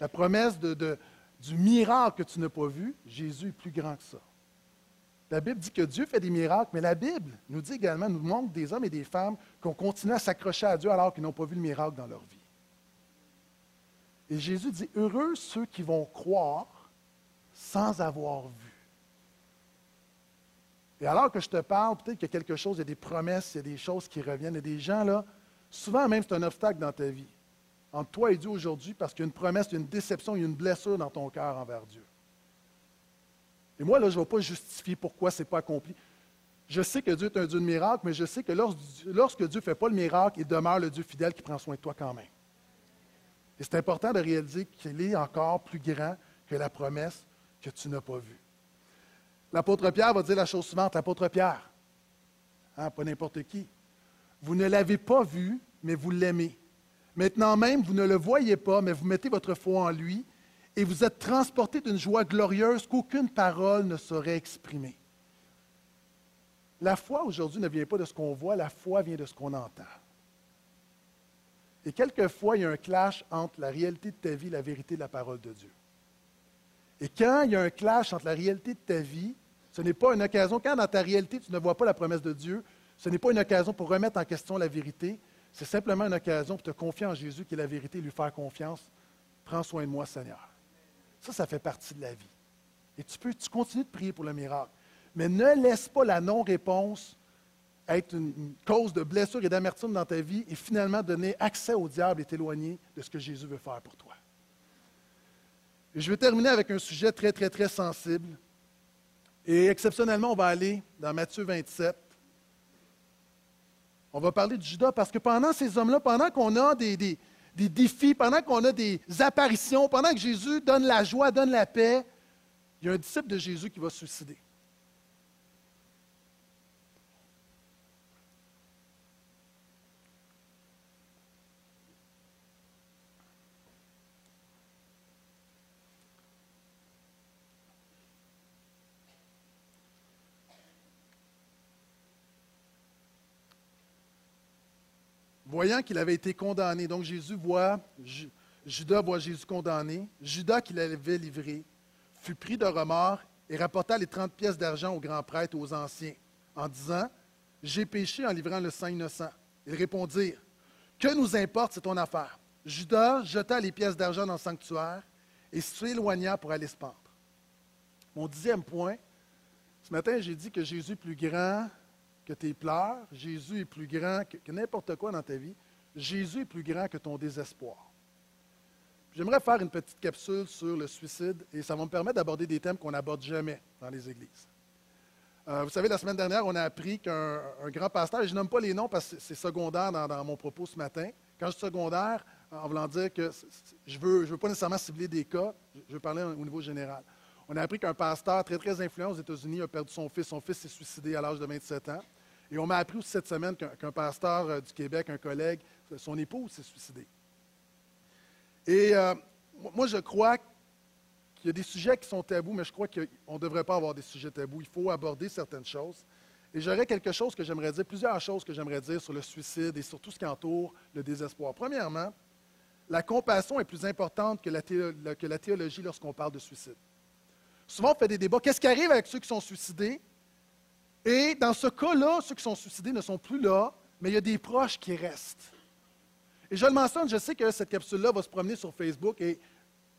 La promesse de, de- du miracle que tu n'as pas vu, Jésus est plus grand que ça. La Bible dit que Dieu fait des miracles, mais la Bible nous dit également, nous montre des hommes et des femmes qui ont continué à s'accrocher à Dieu alors qu'ils n'ont pas vu le miracle dans leur vie. Et Jésus dit, heureux ceux qui vont croire sans avoir vu. Et alors que je te parle, peut-être qu'il y a quelque chose, il y a des promesses, il y a des choses qui reviennent. Il y a des gens, là, souvent même, c'est un obstacle dans ta vie. Entre toi et Dieu aujourd'hui, parce qu'il y a une promesse, il une déception, il y a une blessure dans ton cœur envers Dieu. Et moi, là, je ne vais pas justifier pourquoi ce n'est pas accompli. Je sais que Dieu est un Dieu de miracle, mais je sais que lorsque, lorsque Dieu ne fait pas le miracle, il demeure le Dieu fidèle qui prend soin de toi quand même. Et c'est important de réaliser qu'il est encore plus grand que la promesse que tu n'as pas vue. L'apôtre Pierre va dire la chose suivante. L'apôtre Pierre, hein, pas n'importe qui, vous ne l'avez pas vu, mais vous l'aimez. Maintenant même, vous ne le voyez pas, mais vous mettez votre foi en lui, et vous êtes transporté d'une joie glorieuse qu'aucune parole ne saurait exprimer. La foi aujourd'hui ne vient pas de ce qu'on voit, la foi vient de ce qu'on entend. Et quelquefois, il y a un clash entre la réalité de ta vie et la vérité de la parole de Dieu. Et quand il y a un clash entre la réalité de ta vie, ce n'est pas une occasion, quand dans ta réalité tu ne vois pas la promesse de Dieu, ce n'est pas une occasion pour remettre en question la vérité, c'est simplement une occasion pour te confier en Jésus qui est la vérité et lui faire confiance. Prends soin de moi, Seigneur. Ça, ça fait partie de la vie. Et tu peux, tu continues de prier pour le miracle. Mais ne laisse pas la non-réponse être une, cause de blessure et d'amertume dans ta vie et finalement donner accès au diable et t'éloigner de ce que Jésus veut faire pour toi. Et je vais terminer avec un sujet très, très, très sensible. Et exceptionnellement, on va aller dans Matthieu 27. On va parler de Judas parce que pendant ces hommes-là, pendant qu'on a des, défis, pendant qu'on a des apparitions, pendant que Jésus donne la joie, donne la paix, il y a un disciple de Jésus qui va se suicider. Voyant qu'il avait été condamné. Donc Jésus voit, Ju- Judas voit Jésus condamné. Judas qui l'avait livré fut pris de remords et rapporta les 30 pièces d'argent au grand prêtre aux anciens, en disant, J'ai péché en livrant le sang innocent. Ils répondirent, Que nous importe, c'est ton affaire. Judas jeta les pièces d'argent dans le sanctuaire et s'éloigna pour aller se pendre. Mon dixième point, ce matin, j'ai dit que Jésus plus grand que tes pleurs. Jésus est plus grand que, n'importe quoi dans ta vie. Jésus est plus grand que ton désespoir. J'aimerais faire une petite capsule sur le suicide et ça va me permettre d'aborder des thèmes qu'on n'aborde jamais dans les églises. Euh, vous savez, la semaine dernière, on a appris qu'un un grand pasteur, et je nomme pas les noms parce que c'est secondaire dans, mon propos ce matin. Quand je dis secondaire, en voulant dire que je ne veux, je veux pas nécessairement cibler des cas, je veux parler au niveau général. On a appris qu'un pasteur très, très influent aux États-Unis a perdu son fils. Son fils s'est suicidé à l'âge de 27 ans. Et on m'a appris aussi cette semaine qu'un pasteur euh, du Québec, un collègue, son épouse s'est suicidée. Et euh, moi- je crois qu'il y a des sujets qui sont tabous, mais je crois qu'on ne devrait pas avoir des sujets tabous. Il faut aborder certaines choses. Et j'aurais quelque chose que j'aimerais dire, plusieurs choses que j'aimerais dire sur le suicide et sur tout ce qui entoure le désespoir. Premièrement, la compassion est plus importante que la, que la théologie lorsqu'on parle de suicide. Souvent, on fait des débats. Qu'est-ce qui arrive avec ceux qui sont suicidés? Et dans ce cas-là, ceux qui sont suicidés ne sont plus là, mais il y a des proches qui restent. Et je le mentionne, je sais que cette capsule-là va se promener sur Facebook et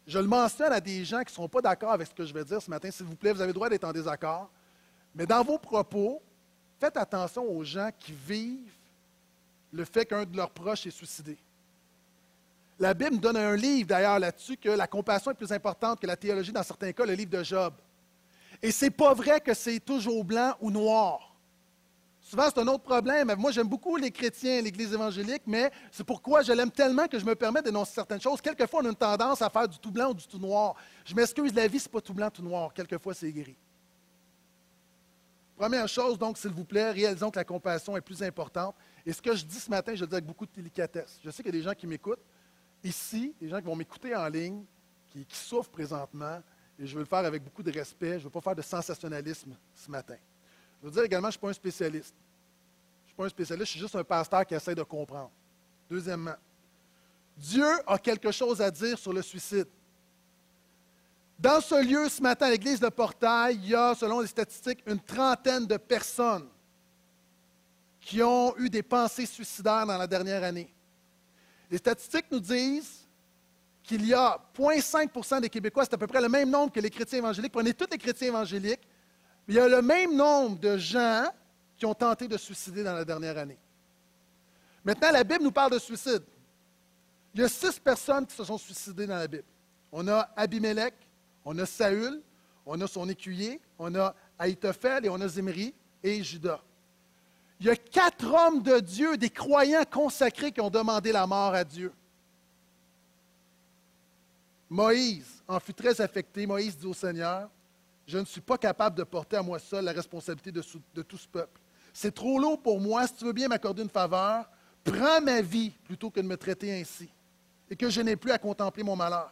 je le mentionne à des gens qui ne sont pas d'accord avec ce que je vais dire ce matin. S'il vous plaît, vous avez le droit d'être en désaccord. Mais dans vos propos, faites attention aux gens qui vivent le fait qu'un de leurs proches est suicidé. La Bible donne un livre d'ailleurs là-dessus que la compassion est plus importante que la théologie dans certains cas, le livre de Job. Et c'est pas vrai que c'est toujours blanc ou noir. Souvent, c'est un autre problème. Moi, j'aime beaucoup les chrétiens, l'Église évangélique, mais c'est pourquoi je l'aime tellement que je me permets d'énoncer certaines choses. Quelquefois, on a une tendance à faire du tout blanc ou du tout noir. Je m'excuse, la vie, ce n'est pas tout blanc, tout noir. Quelquefois, c'est gris. Première chose, donc, s'il vous plaît, réalisons que la compassion est plus importante. Et ce que je dis ce matin, je le dis avec beaucoup de délicatesse. Je sais qu'il y a des gens qui m'écoutent ici, des gens qui vont m'écouter en ligne, qui, qui souffrent présentement, et je veux le faire avec beaucoup de respect. Je ne veux pas faire de sensationnalisme ce matin. Je veux dire également, je ne suis pas un spécialiste. Je ne suis pas un spécialiste, je suis juste un pasteur qui essaie de comprendre. Deuxièmement, Dieu a quelque chose à dire sur le suicide. Dans ce lieu, ce matin, à l'église de Portail, il y a, selon les statistiques, une trentaine de personnes qui ont eu des pensées suicidaires dans la dernière année. Les statistiques nous disent qu'il y a 0,5% des Québécois, c'est à peu près le même nombre que les chrétiens évangéliques. Prenez tous les chrétiens évangéliques, il y a le même nombre de gens qui ont tenté de suicider dans la dernière année. Maintenant, la Bible nous parle de suicide. Il y a six personnes qui se sont suicidées dans la Bible. On a Abimelech, on a Saül, on a son écuyer, on a Aïtophel et on a Zimri et Judas. Il y a quatre hommes de Dieu, des croyants consacrés qui ont demandé la mort à Dieu. Moïse en fut très affecté. Moïse dit au Seigneur, je ne suis pas capable de porter à moi seul la responsabilité de, tout ce peuple. C'est trop lourd pour moi. Si tu veux bien m'accorder une faveur, prends ma vie plutôt que de me traiter ainsi et que je n'ai plus à contempler mon malheur.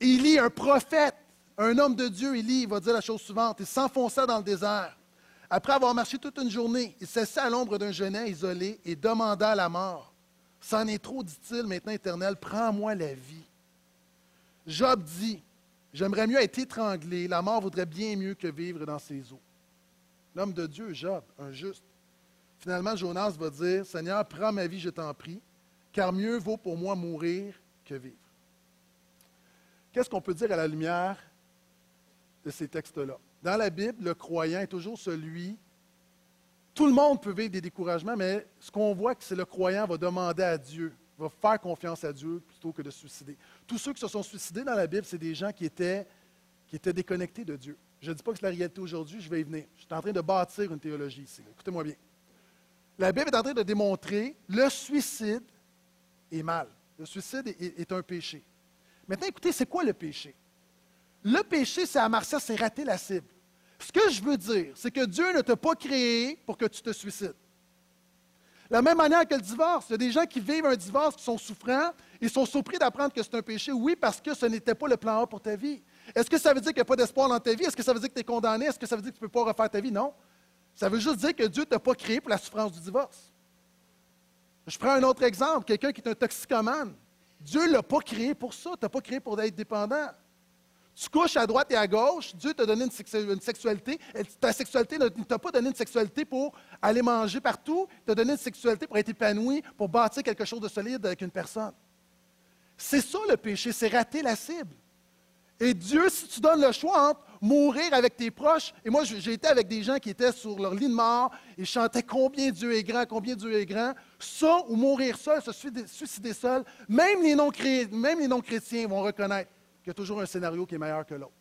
Élie, un prophète, un homme de Dieu, il va dire la chose suivante. Il s'enfonça dans le désert. Après avoir marché toute une journée, il cessa à l'ombre d'un genet isolé et demanda la mort. C'en est trop, dit-il, maintenant éternel, prends-moi la vie. Job dit, j'aimerais mieux être étranglé, la mort vaudrait bien mieux que vivre dans ses eaux. L'homme de Dieu, Job, un juste. Finalement, Jonas va dire, Seigneur, prends ma vie, je t'en prie, car mieux vaut pour moi mourir que vivre. Qu'est-ce qu'on peut dire à la lumière de ces textes-là? Dans la Bible, le croyant est toujours celui. Tout le monde peut vivre des découragements, mais ce qu'on voit, c'est que le croyant va demander à Dieu, va faire confiance à Dieu plutôt que de se suicider. Tous ceux qui se sont suicidés dans la Bible, c'est des gens qui étaient, qui étaient déconnectés de Dieu. Je ne dis pas que c'est la réalité aujourd'hui, je vais y venir. Je suis en train de bâtir une théologie ici. Écoutez-moi bien. La Bible est en train de démontrer le suicide est mal. Le suicide est, est un péché. Maintenant, écoutez, c'est quoi le péché? Le péché, c'est à Marseille, c'est rater la cible. Ce que je veux dire, c'est que Dieu ne t'a pas créé pour que tu te suicides. La même manière que le divorce, il y a des gens qui vivent un divorce, qui sont souffrants, ils sont surpris d'apprendre que c'est un péché. Oui, parce que ce n'était pas le plan A pour ta vie. Est-ce que ça veut dire qu'il n'y a pas d'espoir dans ta vie? Est-ce que ça veut dire que tu es condamné? Est-ce que ça veut dire que tu ne peux pas refaire ta vie? Non. Ça veut juste dire que Dieu ne t'a pas créé pour la souffrance du divorce. Je prends un autre exemple, quelqu'un qui est un toxicomane. Dieu ne l'a pas créé pour ça, tu n'as pas créé pour être dépendant. Tu couches à droite et à gauche, Dieu t'a donné une, sexualité. Ta sexualité ne t'a pas donné une sexualité pour aller manger partout, t'a donné une sexualité pour être épanoui, pour bâtir quelque chose de solide avec une personne. C'est ça le péché, c'est rater la cible. Et Dieu, si tu donnes le choix entre mourir avec tes proches, et moi j'ai été avec des gens qui étaient sur leur lit de mort et chantaient combien Dieu est grand, combien Dieu est grand, ça ou mourir seul, se suicider seul, même les non-chrétiens vont reconnaître qu'il y a toujours un scénario qui est meilleur que l'autre.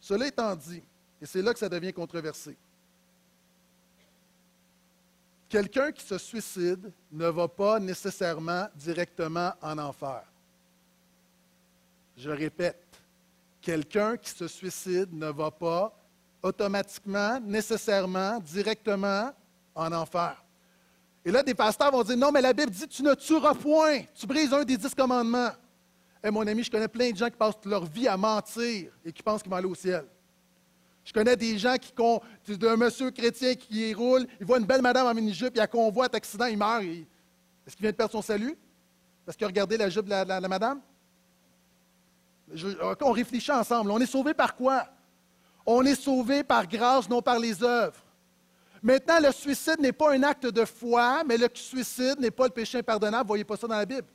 Cela étant dit, et c'est là que ça devient controversé, quelqu'un qui se suicide ne va pas nécessairement directement en enfer. Je répète, quelqu'un qui se suicide ne va pas automatiquement, nécessairement, directement en enfer. Et là, des pasteurs vont dire, non, mais la Bible dit, tu ne tueras point, tu brises un des dix commandements. Mon ami, je connais plein de gens qui passent leur vie à mentir et qui pensent qu'ils vont aller au ciel. Je connais des gens qui, un monsieur chrétien qui roule, il voit une belle madame en mini-jupe, il a convoite, accident, il meurt. Est-ce qu'il vient de perdre son salut? Parce qu'il a regardé la jupe de la, madame? on réfléchit ensemble. On est sauvé par quoi? On est sauvé par grâce, non par les œuvres. Maintenant, le suicide n'est pas un acte de foi, mais le suicide n'est pas le péché impardonnable. Vous ne voyez pas ça dans la Bible.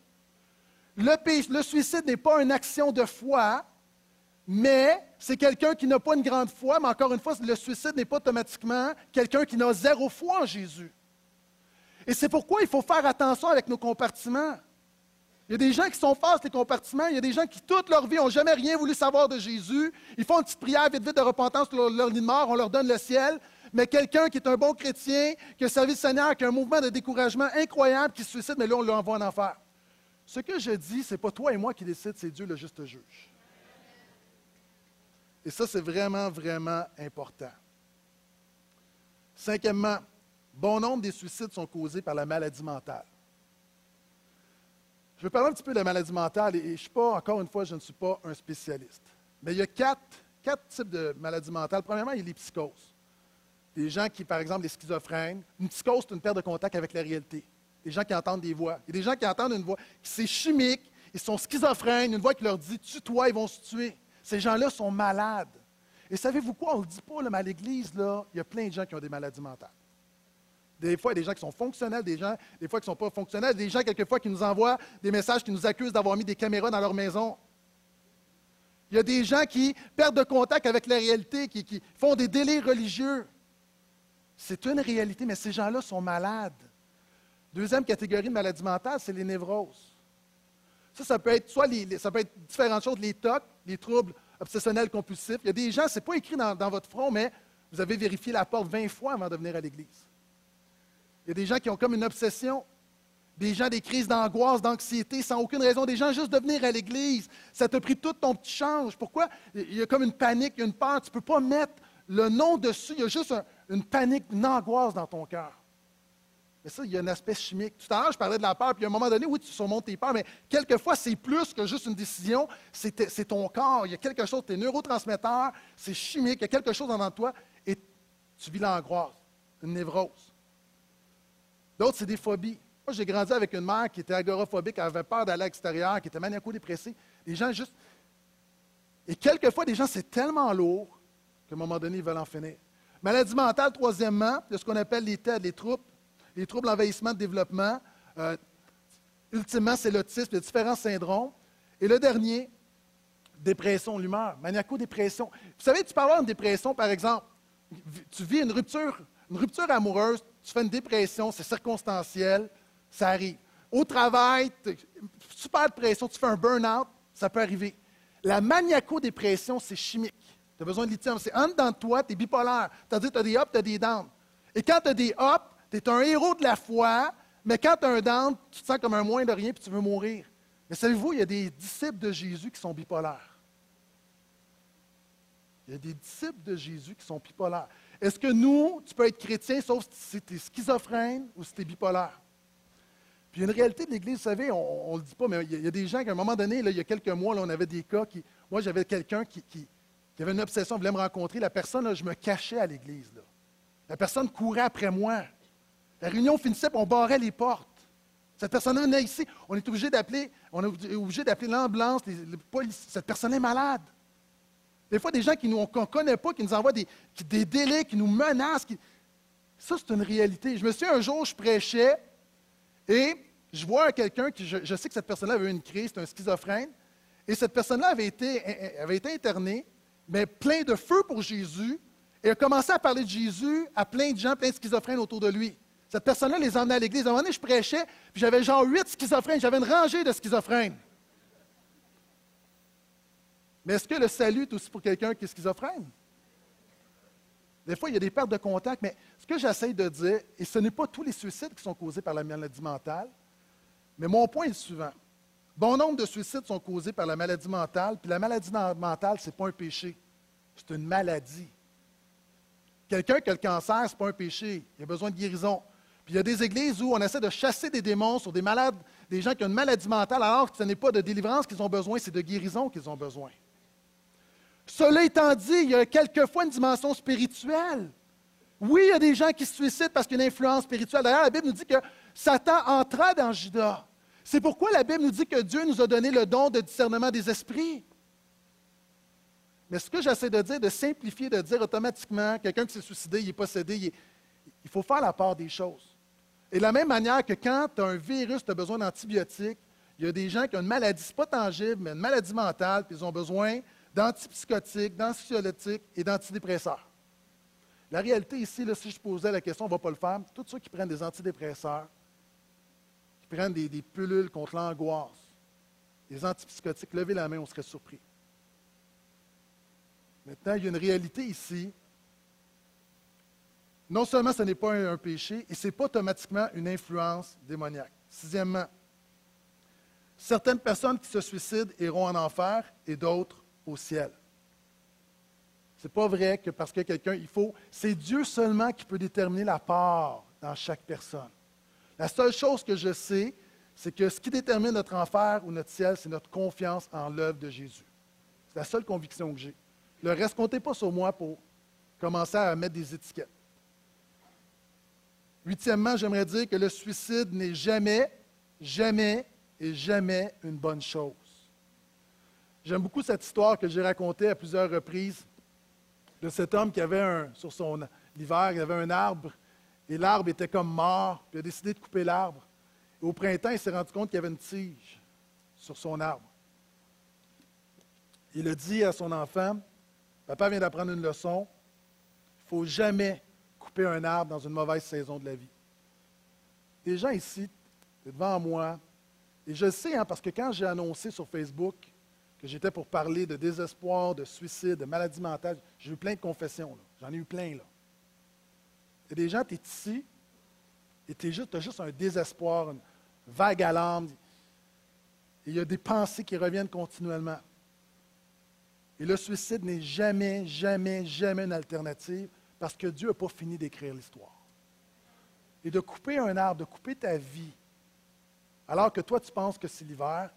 Le, suicide n'est pas une action de foi, mais c'est quelqu'un qui n'a pas une grande foi, mais encore une fois, le suicide n'est pas automatiquement quelqu'un qui n'a zéro foi en Jésus. Et c'est pourquoi il faut faire attention avec nos compartiments. Il y a des gens qui sont face les compartiments. Il y a des gens qui, toute leur vie, n'ont jamais rien voulu savoir de Jésus. Ils font une petite prière vite, vite de repentance sur leur, lit de mort. On leur donne le ciel. Mais quelqu'un qui est un bon chrétien, qui a servi le Seigneur, qui a un mouvement de découragement incroyable, qui se suicide, mais là, on l'envoie en enfer. Ce que je dis, ce n'est pas toi et moi qui décide, c'est Dieu le juste juge. Et ça, c'est vraiment, vraiment important. Cinquièmement, bon nombre des suicides sont causés par la maladie mentale. Je vais parler un petit peu de la maladie mentale et je ne suis pas, encore une fois, je ne suis pas un spécialiste. Mais il y a quatre, types de maladies mentales. Premièrement, il y a les psychoses. Des gens qui, par exemple, les schizophrènes. Une psychose, c'est une perte de contact avec la réalité. Des gens qui entendent des voix. Il y a des gens qui entendent une voix, qui c'est chimique, ils sont schizophrènes, une voix qui leur dit Tue-toi, ils vont se tuer. Ces gens-là sont malades. Et savez-vous quoi? On ne le dit pas, là, mais à l'Église, là, il y a plein de gens qui ont des maladies mentales. Des fois, il y a des gens qui sont fonctionnels, des gens, des fois qui ne sont pas fonctionnels, des gens, quelquefois, qui nous envoient des messages qui nous accusent d'avoir mis des caméras dans leur maison. Il y a des gens qui perdent de contact avec la réalité, qui, font des délires religieux. C'est une réalité, mais ces gens-là sont malades. Deuxième catégorie de maladie mentale, c'est les névroses. Ça, ça peut être soit les, ça peut être différentes choses, les TOC, les troubles obsessionnels compulsifs. Il y a des gens, ce n'est pas écrit dans, votre front, mais vous avez vérifié la porte 20 fois avant de venir à l'Église. Il y a des gens qui ont comme une obsession, des gens des crises d'angoisse, d'anxiété, sans aucune raison, des gens juste de venir à l'Église. Ça t'a pris tout ton petit change. Pourquoi? Il y a comme une panique, une peur. Tu ne peux pas mettre le nom dessus. Il y a juste une panique, une angoisse dans ton cœur. Mais ça, il y a un aspect chimique. Tout à l'heure, je parlais de la peur, puis à un moment donné, oui, tu surmontes tes peurs, mais quelquefois, c'est plus que juste une décision, c'est ton corps. Il y a quelque chose, tes neurotransmetteurs, c'est chimique, il y a quelque chose en toi, et tu vis l'angoisse, une névrose. D'autres, c'est des phobies. Moi, j'ai grandi avec une mère qui était agoraphobique, qui avait peur d'aller à l'extérieur, qui était maniaco-dépressée. Les gens juste. Et quelquefois, des gens, c'est tellement lourd qu'à un moment donné, ils veulent en finir. Maladie mentale, troisièmement, de ce qu'on appelle les TED, les troubles les troubles d'envahissement de développement. Euh, ultimement, c'est l'autisme, les différents syndromes. Et le dernier, dépression, l'humeur, maniaco-dépression. Vous savez, tu peux avoir une dépression, par exemple, tu vis une rupture, une rupture amoureuse, tu fais une dépression, c'est circonstanciel, ça arrive. Au travail, super de pression, tu fais un burn-out, ça peut arriver. La maniaco-dépression, c'est chimique. Tu as besoin de lithium. C'est en dedans de toi, tu es bipolaire. C'est-à-dire tu as des ups, tu as des downs. Et quand tu as des ups, tu es un héros de la foi, mais quand tu as un down, tu te sens comme un moins de rien et tu veux mourir. Mais savez-vous, il y a des disciples de Jésus qui sont bipolaires. Il y a des disciples de Jésus qui sont bipolaires. Est-ce que nous, tu peux être chrétien sauf si tu es schizophrène ou si tu es bipolaire? Puis une réalité de l'Église, vous savez, on ne le dit pas, mais il y, a, des gens qu'à un moment donné, là, il y a quelques mois, là, on avait des cas qui. Moi, j'avais quelqu'un qui, qui, avait une obsession, voulait me rencontrer. La personne, là, je me cachais à l'Église. La personne courait après moi. La réunion finissait, on barrait les portes. Cette personne-là venait ici. On est obligé d'appeler, on est obligé d'appeler l'ambulance, Cette personne est malade. Des fois, des gens qu'on ne connaît pas, qui nous envoient des, délais, qui nous menacent. Ça, c'est une réalité. Je me souviens, un jour, je prêchais et je vois quelqu'un qui, je, sais que cette personne-là avait une crise, c'est un schizophrène, et cette personne-là avait été, avait été internée, mais plein de feu pour Jésus, et a commencé à parler de Jésus à plein de gens, plein de schizophrènes autour de lui. Cette personne-là les emmenait à l'église. À un moment donné, je prêchais, puis j'avais genre huit schizophrènes. J'avais une rangée de schizophrènes. Mais est-ce que le salut est aussi pour quelqu'un qui est schizophrène? Des fois, il y a des pertes de contact, mais ce que j'essaie de dire, et ce n'est pas tous les suicides qui sont causés par la maladie mentale, mais mon point est le suivant. Bon nombre de suicides sont causés par la maladie mentale, puis la maladie mentale, ce n'est pas un péché, c'est une maladie. Quelqu'un qui a le cancer, ce n'est pas un péché, il a besoin de guérison. Puis il y a des églises où on essaie de chasser des démons sur des malades, des gens qui ont une maladie mentale, alors que ce n'est pas de délivrance qu'ils ont besoin, c'est de guérison qu'ils ont besoin. Cela étant dit, il y a quelquefois une dimension spirituelle. Oui, il y a des gens qui se suicident parce qu'il y a une influence spirituelle. D'ailleurs, la Bible nous dit que Satan entra dans Judas. C'est pourquoi la Bible nous dit que Dieu nous a donné le don de discernement des esprits. Mais ce que j'essaie de dire, de simplifier, de dire automatiquement, quelqu'un qui s'est suicidé, il est possédé, il faut faire la part des choses. Et de la même manière que quand tu as un virus, tu as besoin d'antibiotiques, il y a des gens qui ont une maladie, ce pas tangible, mais une maladie mentale, puis ils ont besoin d'antipsychotiques, d'anxiolytiques et d'antidépresseurs. La réalité ici, si je posais la question, on ne va pas le faire, tous ceux qui prennent des antidépresseurs, qui prennent des, des pilules contre l'angoisse, des antipsychotiques, levez la main, on serait surpris. Maintenant, il y a une réalité ici non seulement ce n'est pas un, péché, et ce n'est pas automatiquement une influence démoniaque. Sixièmement, certaines personnes qui se suicident iront en enfer et d'autres au ciel. Ce n'est pas vrai que parce que quelqu'un, il faut, c'est Dieu seulement qui peut déterminer la part dans chaque personne. La seule chose que je sais, c'est que ce qui détermine notre enfer ou notre ciel, c'est notre confiance en l'œuvre de Jésus. C'est la seule conviction que j'ai. Le reste, comptez pas sur moi pour commencer à mettre des étiquettes. Huitièmement, j'aimerais dire que le suicide n'est jamais, jamais et jamais une bonne chose. J'aime beaucoup cette histoire que j'ai racontée à plusieurs reprises de cet homme qui avait un, sur son l'hiver, il avait un arbre et l'arbre était comme mort, il a décidé de couper l'arbre. Au printemps, il s'est rendu compte qu'il y avait une tige sur son arbre. Il a dit à son enfant, papa vient d'apprendre une leçon, il ne faut jamais un arbre dans une mauvaise saison de la vie. Des gens ici, devant moi, et je sais, hein, parce que quand j'ai annoncé sur Facebook que j'étais pour parler de désespoir, de suicide, de maladie mentale, j'ai eu plein de confessions. J'en ai eu plein. Là. Il y a des gens, tu es ici, et tu as juste un désespoir, une vague à il y a des pensées qui reviennent continuellement. Et le suicide n'est jamais, jamais, jamais une alternative parce que Dieu n'a pas fini d'écrire l'histoire. Et de couper un arbre, de couper ta vie, alors que toi tu penses que c'est l'hiver,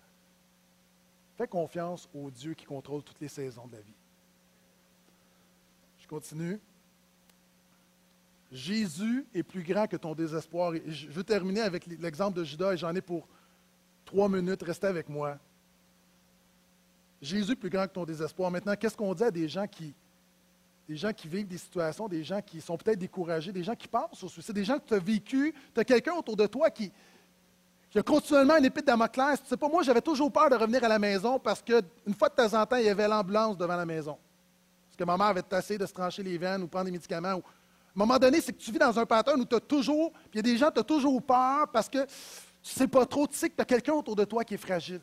fais confiance au Dieu qui contrôle toutes les saisons de la vie. Je continue. Jésus est plus grand que ton désespoir. Je veux terminer avec l'exemple de Judas et j'en ai pour trois minutes. Restez avec moi. Jésus est plus grand que ton désespoir. Maintenant, qu'est-ce qu'on dit à des gens qui, des gens qui vivent des situations, des gens qui sont peut-être découragés, des gens qui pensent au suicide, des gens que tu as vécu, tu as quelqu'un autour de toi qui, a continuellement une épée de Damoclès. Tu pas, moi, j'avais toujours peur de revenir à la maison parce qu'une fois de temps en temps, il y avait l'ambulance devant la maison. Parce que ma mère avait essayé de se trancher les veines ou prendre des médicaments. À un moment donné, c'est que tu vis dans un pattern où tu as toujours, puis il y a des gens, tu as toujours peur parce que tu sais pas trop, tu sais que tu as quelqu'un autour de toi qui est fragile.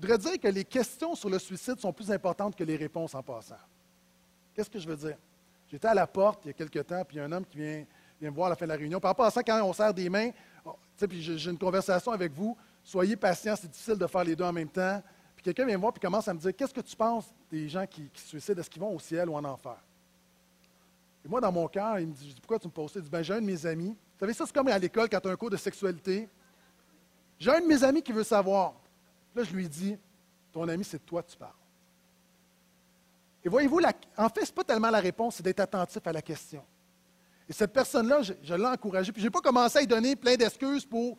Je voudrais dire que les questions sur le suicide sont plus importantes que les réponses en passant. Qu'est-ce que je veux dire? J'étais à la porte il y a quelques temps, puis il y a un homme qui vient, vient me voir à la fin de la réunion. Puis en passant, quand on serre des mains, oh, puis j'ai une conversation avec vous, soyez patient, c'est difficile de faire les deux en même temps. Puis quelqu'un vient me voir et commence à me dire Qu'est-ce que tu penses des gens qui, se suicident? Est-ce qu'ils vont au ciel ou en enfer? Et moi, dans mon cœur, il me dit Pourquoi tu me poses ça? Il dit ben, J'ai un de mes amis. Vous savez, ça, c'est comme à l'école quand tu as un cours de sexualité. J'ai un de mes amis qui veut savoir. Là, je lui dis, ton ami, c'est de toi que tu parles. Et voyez-vous, en fait, ce n'est pas tellement la réponse, c'est d'être attentif à la question. Et cette personne-là, je, l'ai encouragée. Puis je n'ai pas commencé à lui donner plein d'excuses pour.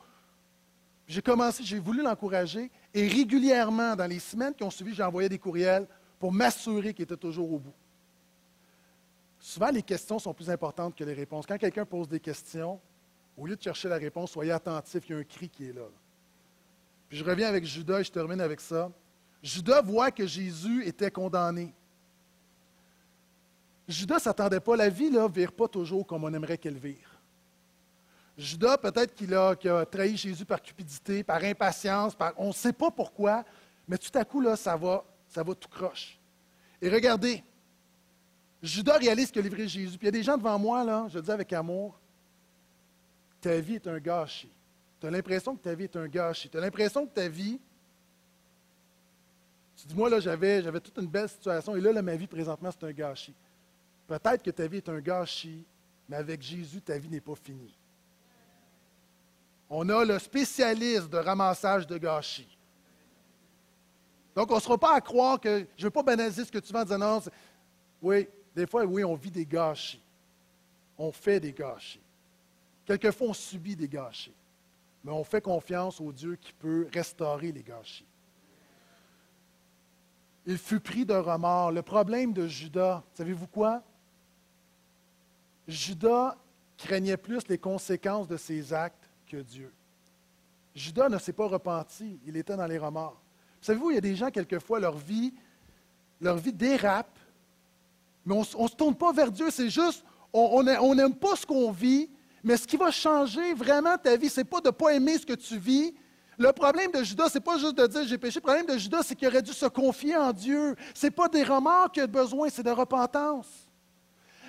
J'ai commencé, j'ai voulu l'encourager. Et régulièrement, dans les semaines qui ont suivi, j'ai envoyé des courriels pour m'assurer qu'il était toujours au bout. Souvent, les questions sont plus importantes que les réponses. Quand quelqu'un pose des questions, au lieu de chercher la réponse, soyez attentif, il y a un cri qui est là. Puis je reviens avec Judas et je termine avec ça. Judas voit que Jésus était condamné. Judas ne s'attendait pas. La vie ne vire pas toujours comme on aimerait qu'elle vire. Judas, peut-être qu'il a, trahi Jésus par cupidité, par impatience, par, on ne sait pas pourquoi, mais tout à coup, là, ça va, ça va tout croche. Et regardez, Judas réalise a livré Jésus. Puis il y a des gens devant moi, là, je dis avec amour, ta vie est un gâchis. Tu as l'impression que ta vie est un gâchis. Tu as l'impression que ta vie. Tu dis, moi, là, j'avais, j'avais toute une belle situation, et là, là ma vie, présentement, c'est un gâchis. Peut-être que ta vie est un gâchis, mais avec Jésus, ta vie n'est pas finie. On a le spécialiste de ramassage de gâchis. Donc, on ne sera pas à croire que. Je ne veux pas banaliser ce que tu vas en disant non. Oui, des fois, oui, on vit des gâchis. On fait des gâchis. Quelquefois, on subit des gâchis mais on fait confiance au Dieu qui peut restaurer les gâchis. Il fut pris de remords. Le problème de Judas, savez-vous quoi? Judas craignait plus les conséquences de ses actes que Dieu. Judas ne s'est pas repenti, il était dans les remords. Savez-vous, il y a des gens, quelquefois, leur vie, leur vie dérape, mais on ne se tourne pas vers Dieu, c'est juste, on n'aime pas ce qu'on vit, mais ce qui va changer vraiment ta vie, ce n'est pas de ne pas aimer ce que tu vis. Le problème de Judas, ce n'est pas juste de dire j'ai péché. Le problème de Judas, c'est qu'il aurait dû se confier en Dieu. Ce n'est pas des remords qu'il a besoin, c'est de repentance.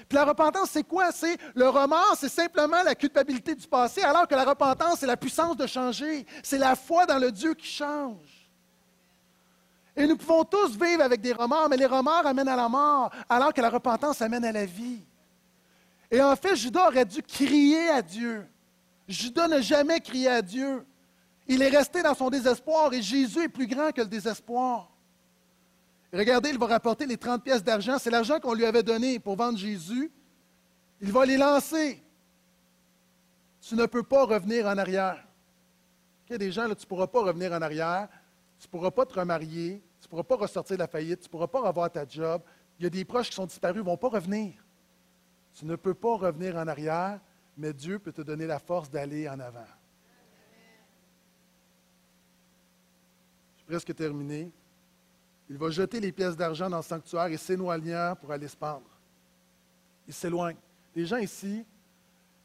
Puis la repentance, c'est quoi? C'est le remords, c'est simplement la culpabilité du passé, alors que la repentance, c'est la puissance de changer. C'est la foi dans le Dieu qui change. Et nous pouvons tous vivre avec des remords, mais les remords amènent à la mort, alors que la repentance amène à la vie. Et en fait, Judas aurait dû crier à Dieu. Judas n'a jamais crié à Dieu. Il est resté dans son désespoir et Jésus est plus grand que le désespoir. Regardez, il va rapporter les 30 pièces d'argent. C'est l'argent qu'on lui avait donné pour vendre Jésus. Il va les lancer. Tu ne peux pas revenir en arrière. Il y a des gens, là, tu ne pourras pas revenir en arrière. Tu ne pourras pas te remarier. Tu ne pourras pas ressortir de la faillite. Tu ne pourras pas avoir ta job. Il y a des proches qui sont disparus, ils ne vont pas revenir. Tu ne peux pas revenir en arrière, mais Dieu peut te donner la force d'aller en avant. Je presque terminé. Il va jeter les pièces d'argent dans le sanctuaire et s'éloignant pour aller se pendre. Il s'éloigne. Les gens ici,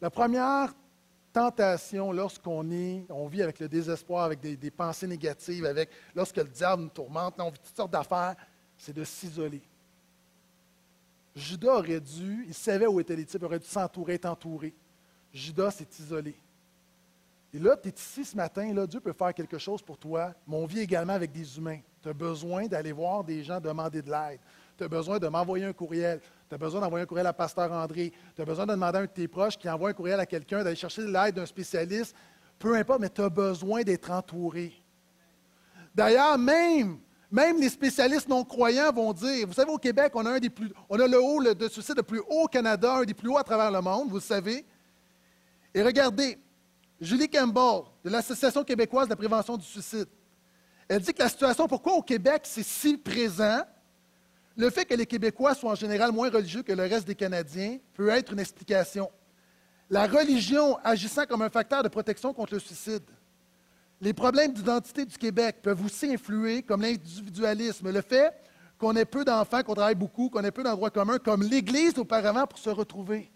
la première tentation lorsqu'on est, on vit avec le désespoir, avec des, des pensées négatives, avec lorsque le diable nous tourmente, on vit toutes sortes d'affaires, c'est de s'isoler. Judas aurait dû, il savait où étaient les types, il aurait dû s'entourer, être entouré. Judas s'est isolé. Et là, tu es ici ce matin, là, Dieu peut faire quelque chose pour toi, mais on vit également avec des humains. Tu as besoin d'aller voir des gens demander de l'aide. Tu as besoin de m'envoyer un courriel. Tu as besoin d'envoyer un courriel à Pasteur André. Tu as besoin de demander à un de tes proches qui envoie un courriel à quelqu'un, d'aller chercher l'aide d'un spécialiste. Peu importe, mais tu as besoin d'être entouré. D'ailleurs, même même les spécialistes non-croyants vont dire, vous savez, au Québec, on a, le haut de suicide le plus haut au Canada, un des plus hauts à travers le monde, vous le savez. Et regardez, Julie Campbell, de l'Association québécoise de la prévention du suicide, elle dit que la situation, pourquoi au Québec c'est si présent, le fait que les Québécois soient en général moins religieux que le reste des Canadiens peut être une explication. La religion agissant comme un facteur de protection contre le suicide. Les problèmes d'identité du Québec peuvent aussi influer, comme l'individualisme, le fait qu'on ait peu d'enfants, qu'on travaille beaucoup, qu'on ait peu d'endroits communs, comme l'Église auparavant pour se retrouver.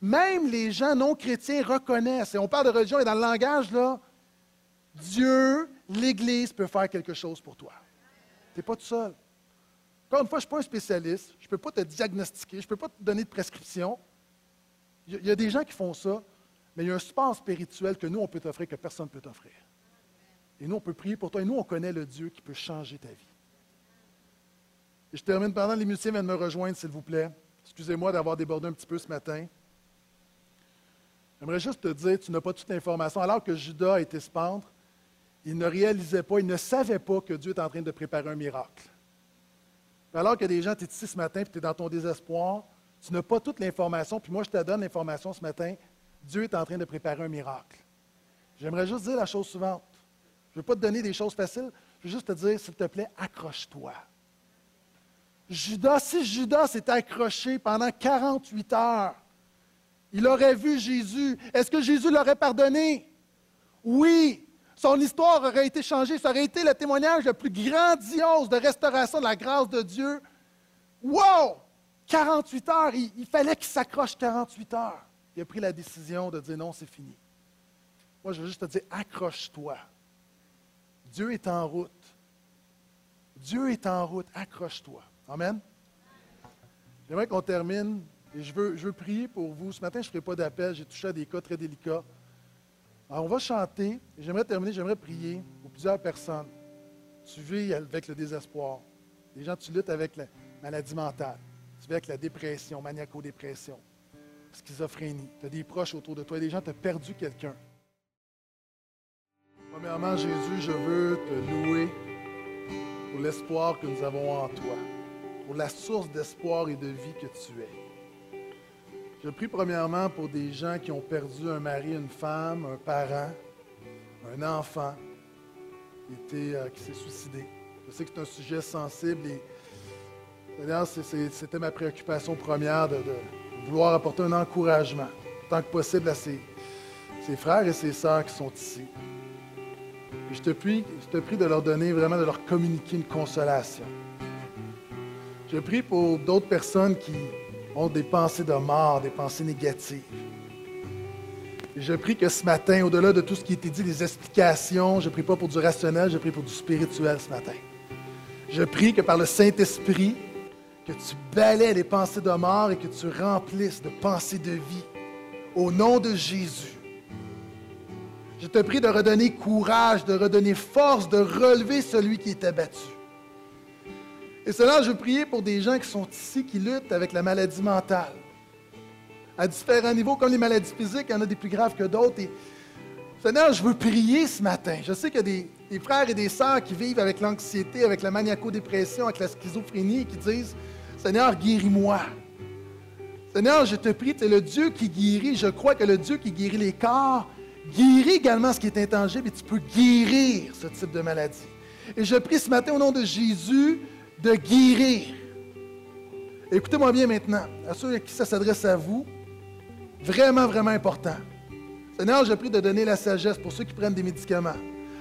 Même les gens non chrétiens reconnaissent, et on parle de religion et dans le langage, là, Dieu, l'Église peut faire quelque chose pour toi. Tu n'es pas tout seul. Encore une fois, je ne suis pas un spécialiste, je ne peux pas te diagnostiquer, je ne peux pas te donner de prescription. Il y a des gens qui font ça, mais il y a un support spirituel que nous, on peut t'offrir, que personne ne peut t'offrir. Et nous, on peut prier pour toi. Et nous, on connaît le Dieu qui peut changer ta vie. Et je termine pendant les musiciens viennent me rejoindre, s'il vous plaît. Excusez-moi d'avoir débordé un petit peu ce matin. J'aimerais juste te dire, tu n'as pas toute l'information. Alors que Judas a été se pendre, il ne réalisait pas, il ne savait pas que Dieu est en train de préparer un miracle. Alors que des gens, tu es ici ce matin, et tu es dans ton désespoir, tu n'as pas toute l'information, puis moi je te donne l'information ce matin, Dieu est en train de préparer un miracle. J'aimerais juste dire la chose suivante. Je ne veux pas te donner des choses faciles, je veux juste te dire, s'il te plaît, accroche-toi. Judas, si Judas s'est accroché pendant 48 heures, il aurait vu Jésus. Est-ce que Jésus l'aurait pardonné? Oui. Son histoire aurait été changée. Ça aurait été le témoignage le plus grandiose de restauration de la grâce de Dieu. Wow! 48 heures, il, il fallait qu'il s'accroche 48 heures il a pris la décision de dire non, c'est fini. Moi, je veux juste te dire, accroche-toi. Dieu est en route. Dieu est en route, accroche-toi. Amen. J'aimerais qu'on termine et je veux, je veux prier pour vous. Ce matin, je ne ferai pas d'appel, j'ai touché à des cas très délicats. Alors, on va chanter j'aimerais terminer, j'aimerais prier pour plusieurs personnes. Tu vis avec le désespoir. Des gens, tu luttes avec la maladie mentale. Tu vis avec la dépression, maniaco-dépression schizophrénie, tu as des proches autour de toi, des gens, tu as perdu quelqu'un. Premièrement, Jésus, je veux te louer pour l'espoir que nous avons en toi, pour la source d'espoir et de vie que tu es. Je prie premièrement pour des gens qui ont perdu un mari, une femme, un parent, un enfant qui, euh, s'est suicidé. Je sais que c'est un sujet sensible et d'ailleurs, c'était ma préoccupation première de vouloir apporter un encouragement, tant que possible, à ses, frères et ses sœurs qui sont ici. je te, prie, je te prie de leur donner vraiment, de leur communiquer une consolation. Je prie pour d'autres personnes qui ont des pensées de mort, des pensées négatives. Je prie que ce matin, au-delà de tout ce qui a été dit, les explications, je ne prie pas pour du rationnel, je prie pour du spirituel ce matin. Je prie que par le Saint-Esprit, que tu balais les pensées de mort et que tu remplisses de pensées de vie. Au nom de Jésus. Je te prie de redonner courage, de redonner force, de relever celui qui est abattu. Et cela, je prier pour des gens qui sont ici, qui luttent avec la maladie mentale, à différents niveaux, comme les maladies physiques, il y en a des plus graves que d'autres. Et, Seigneur, je veux prier ce matin. Je sais qu'il y a des, des frères et des sœurs qui vivent avec l'anxiété, avec la maniaco-dépression, avec la schizophrénie, qui disent, Seigneur, guéris-moi. Seigneur, je te prie, tu es le Dieu qui guérit. Je crois que le Dieu qui guérit les corps guérit également ce qui est intangible et tu peux guérir ce type de maladie. Et je prie ce matin au nom de Jésus de guérir. Écoutez-moi bien maintenant, à ceux à qui ça s'adresse à vous, vraiment, vraiment important. Seigneur, je prie de donner la sagesse pour ceux qui prennent des médicaments.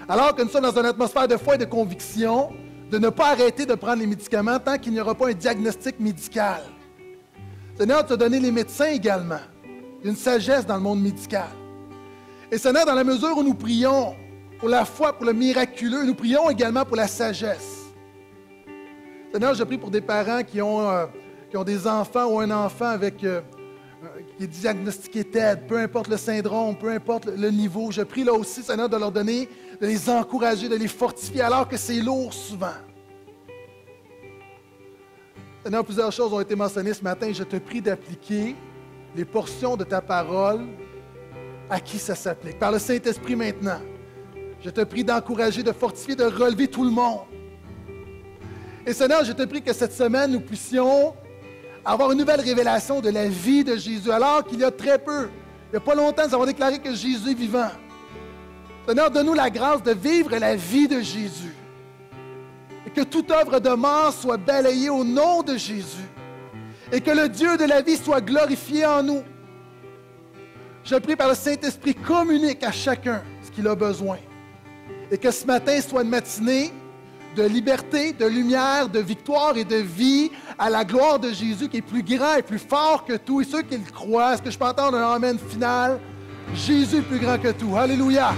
Alors que nous sommes dans une atmosphère de foi et de conviction, de ne pas arrêter de prendre les médicaments tant qu'il n'y aura pas un diagnostic médical. Seigneur, tu as donné les médecins également. une sagesse dans le monde médical. Et Seigneur, dans la mesure où nous prions pour la foi, pour le miraculeux, nous prions également pour la sagesse. Seigneur, je prie pour des parents qui ont, euh, qui ont des enfants ou un enfant avec, euh, euh, qui est diagnostiqué TED, peu importe le syndrome, peu importe le niveau. Je prie là aussi, Seigneur, de leur donner, de les encourager, de les fortifier, alors que c'est lourd souvent. Seigneur, plusieurs choses ont été mentionnées ce matin. Je te prie d'appliquer les portions de ta parole à qui ça s'applique. Par le Saint-Esprit maintenant. Je te prie d'encourager, de fortifier, de relever tout le monde. Et Seigneur, je te prie que cette semaine, nous puissions avoir une nouvelle révélation de la vie de Jésus, alors qu'il y a très peu, il n'y a pas longtemps, nous avons déclaré que Jésus est vivant. Seigneur, donne-nous la grâce de vivre la vie de Jésus. Et que toute œuvre de mort soit balayée au nom de Jésus. Et que le Dieu de la vie soit glorifié en nous. Je prie par le Saint-Esprit, communique à chacun ce qu'il a besoin. Et que ce matin soit une matinée de liberté, de lumière, de victoire et de vie à la gloire de Jésus qui est plus grand et plus fort que tout. Et ceux qui le croient, est-ce que je peux entendre un Amen final? Jésus est plus grand que tout. Alléluia.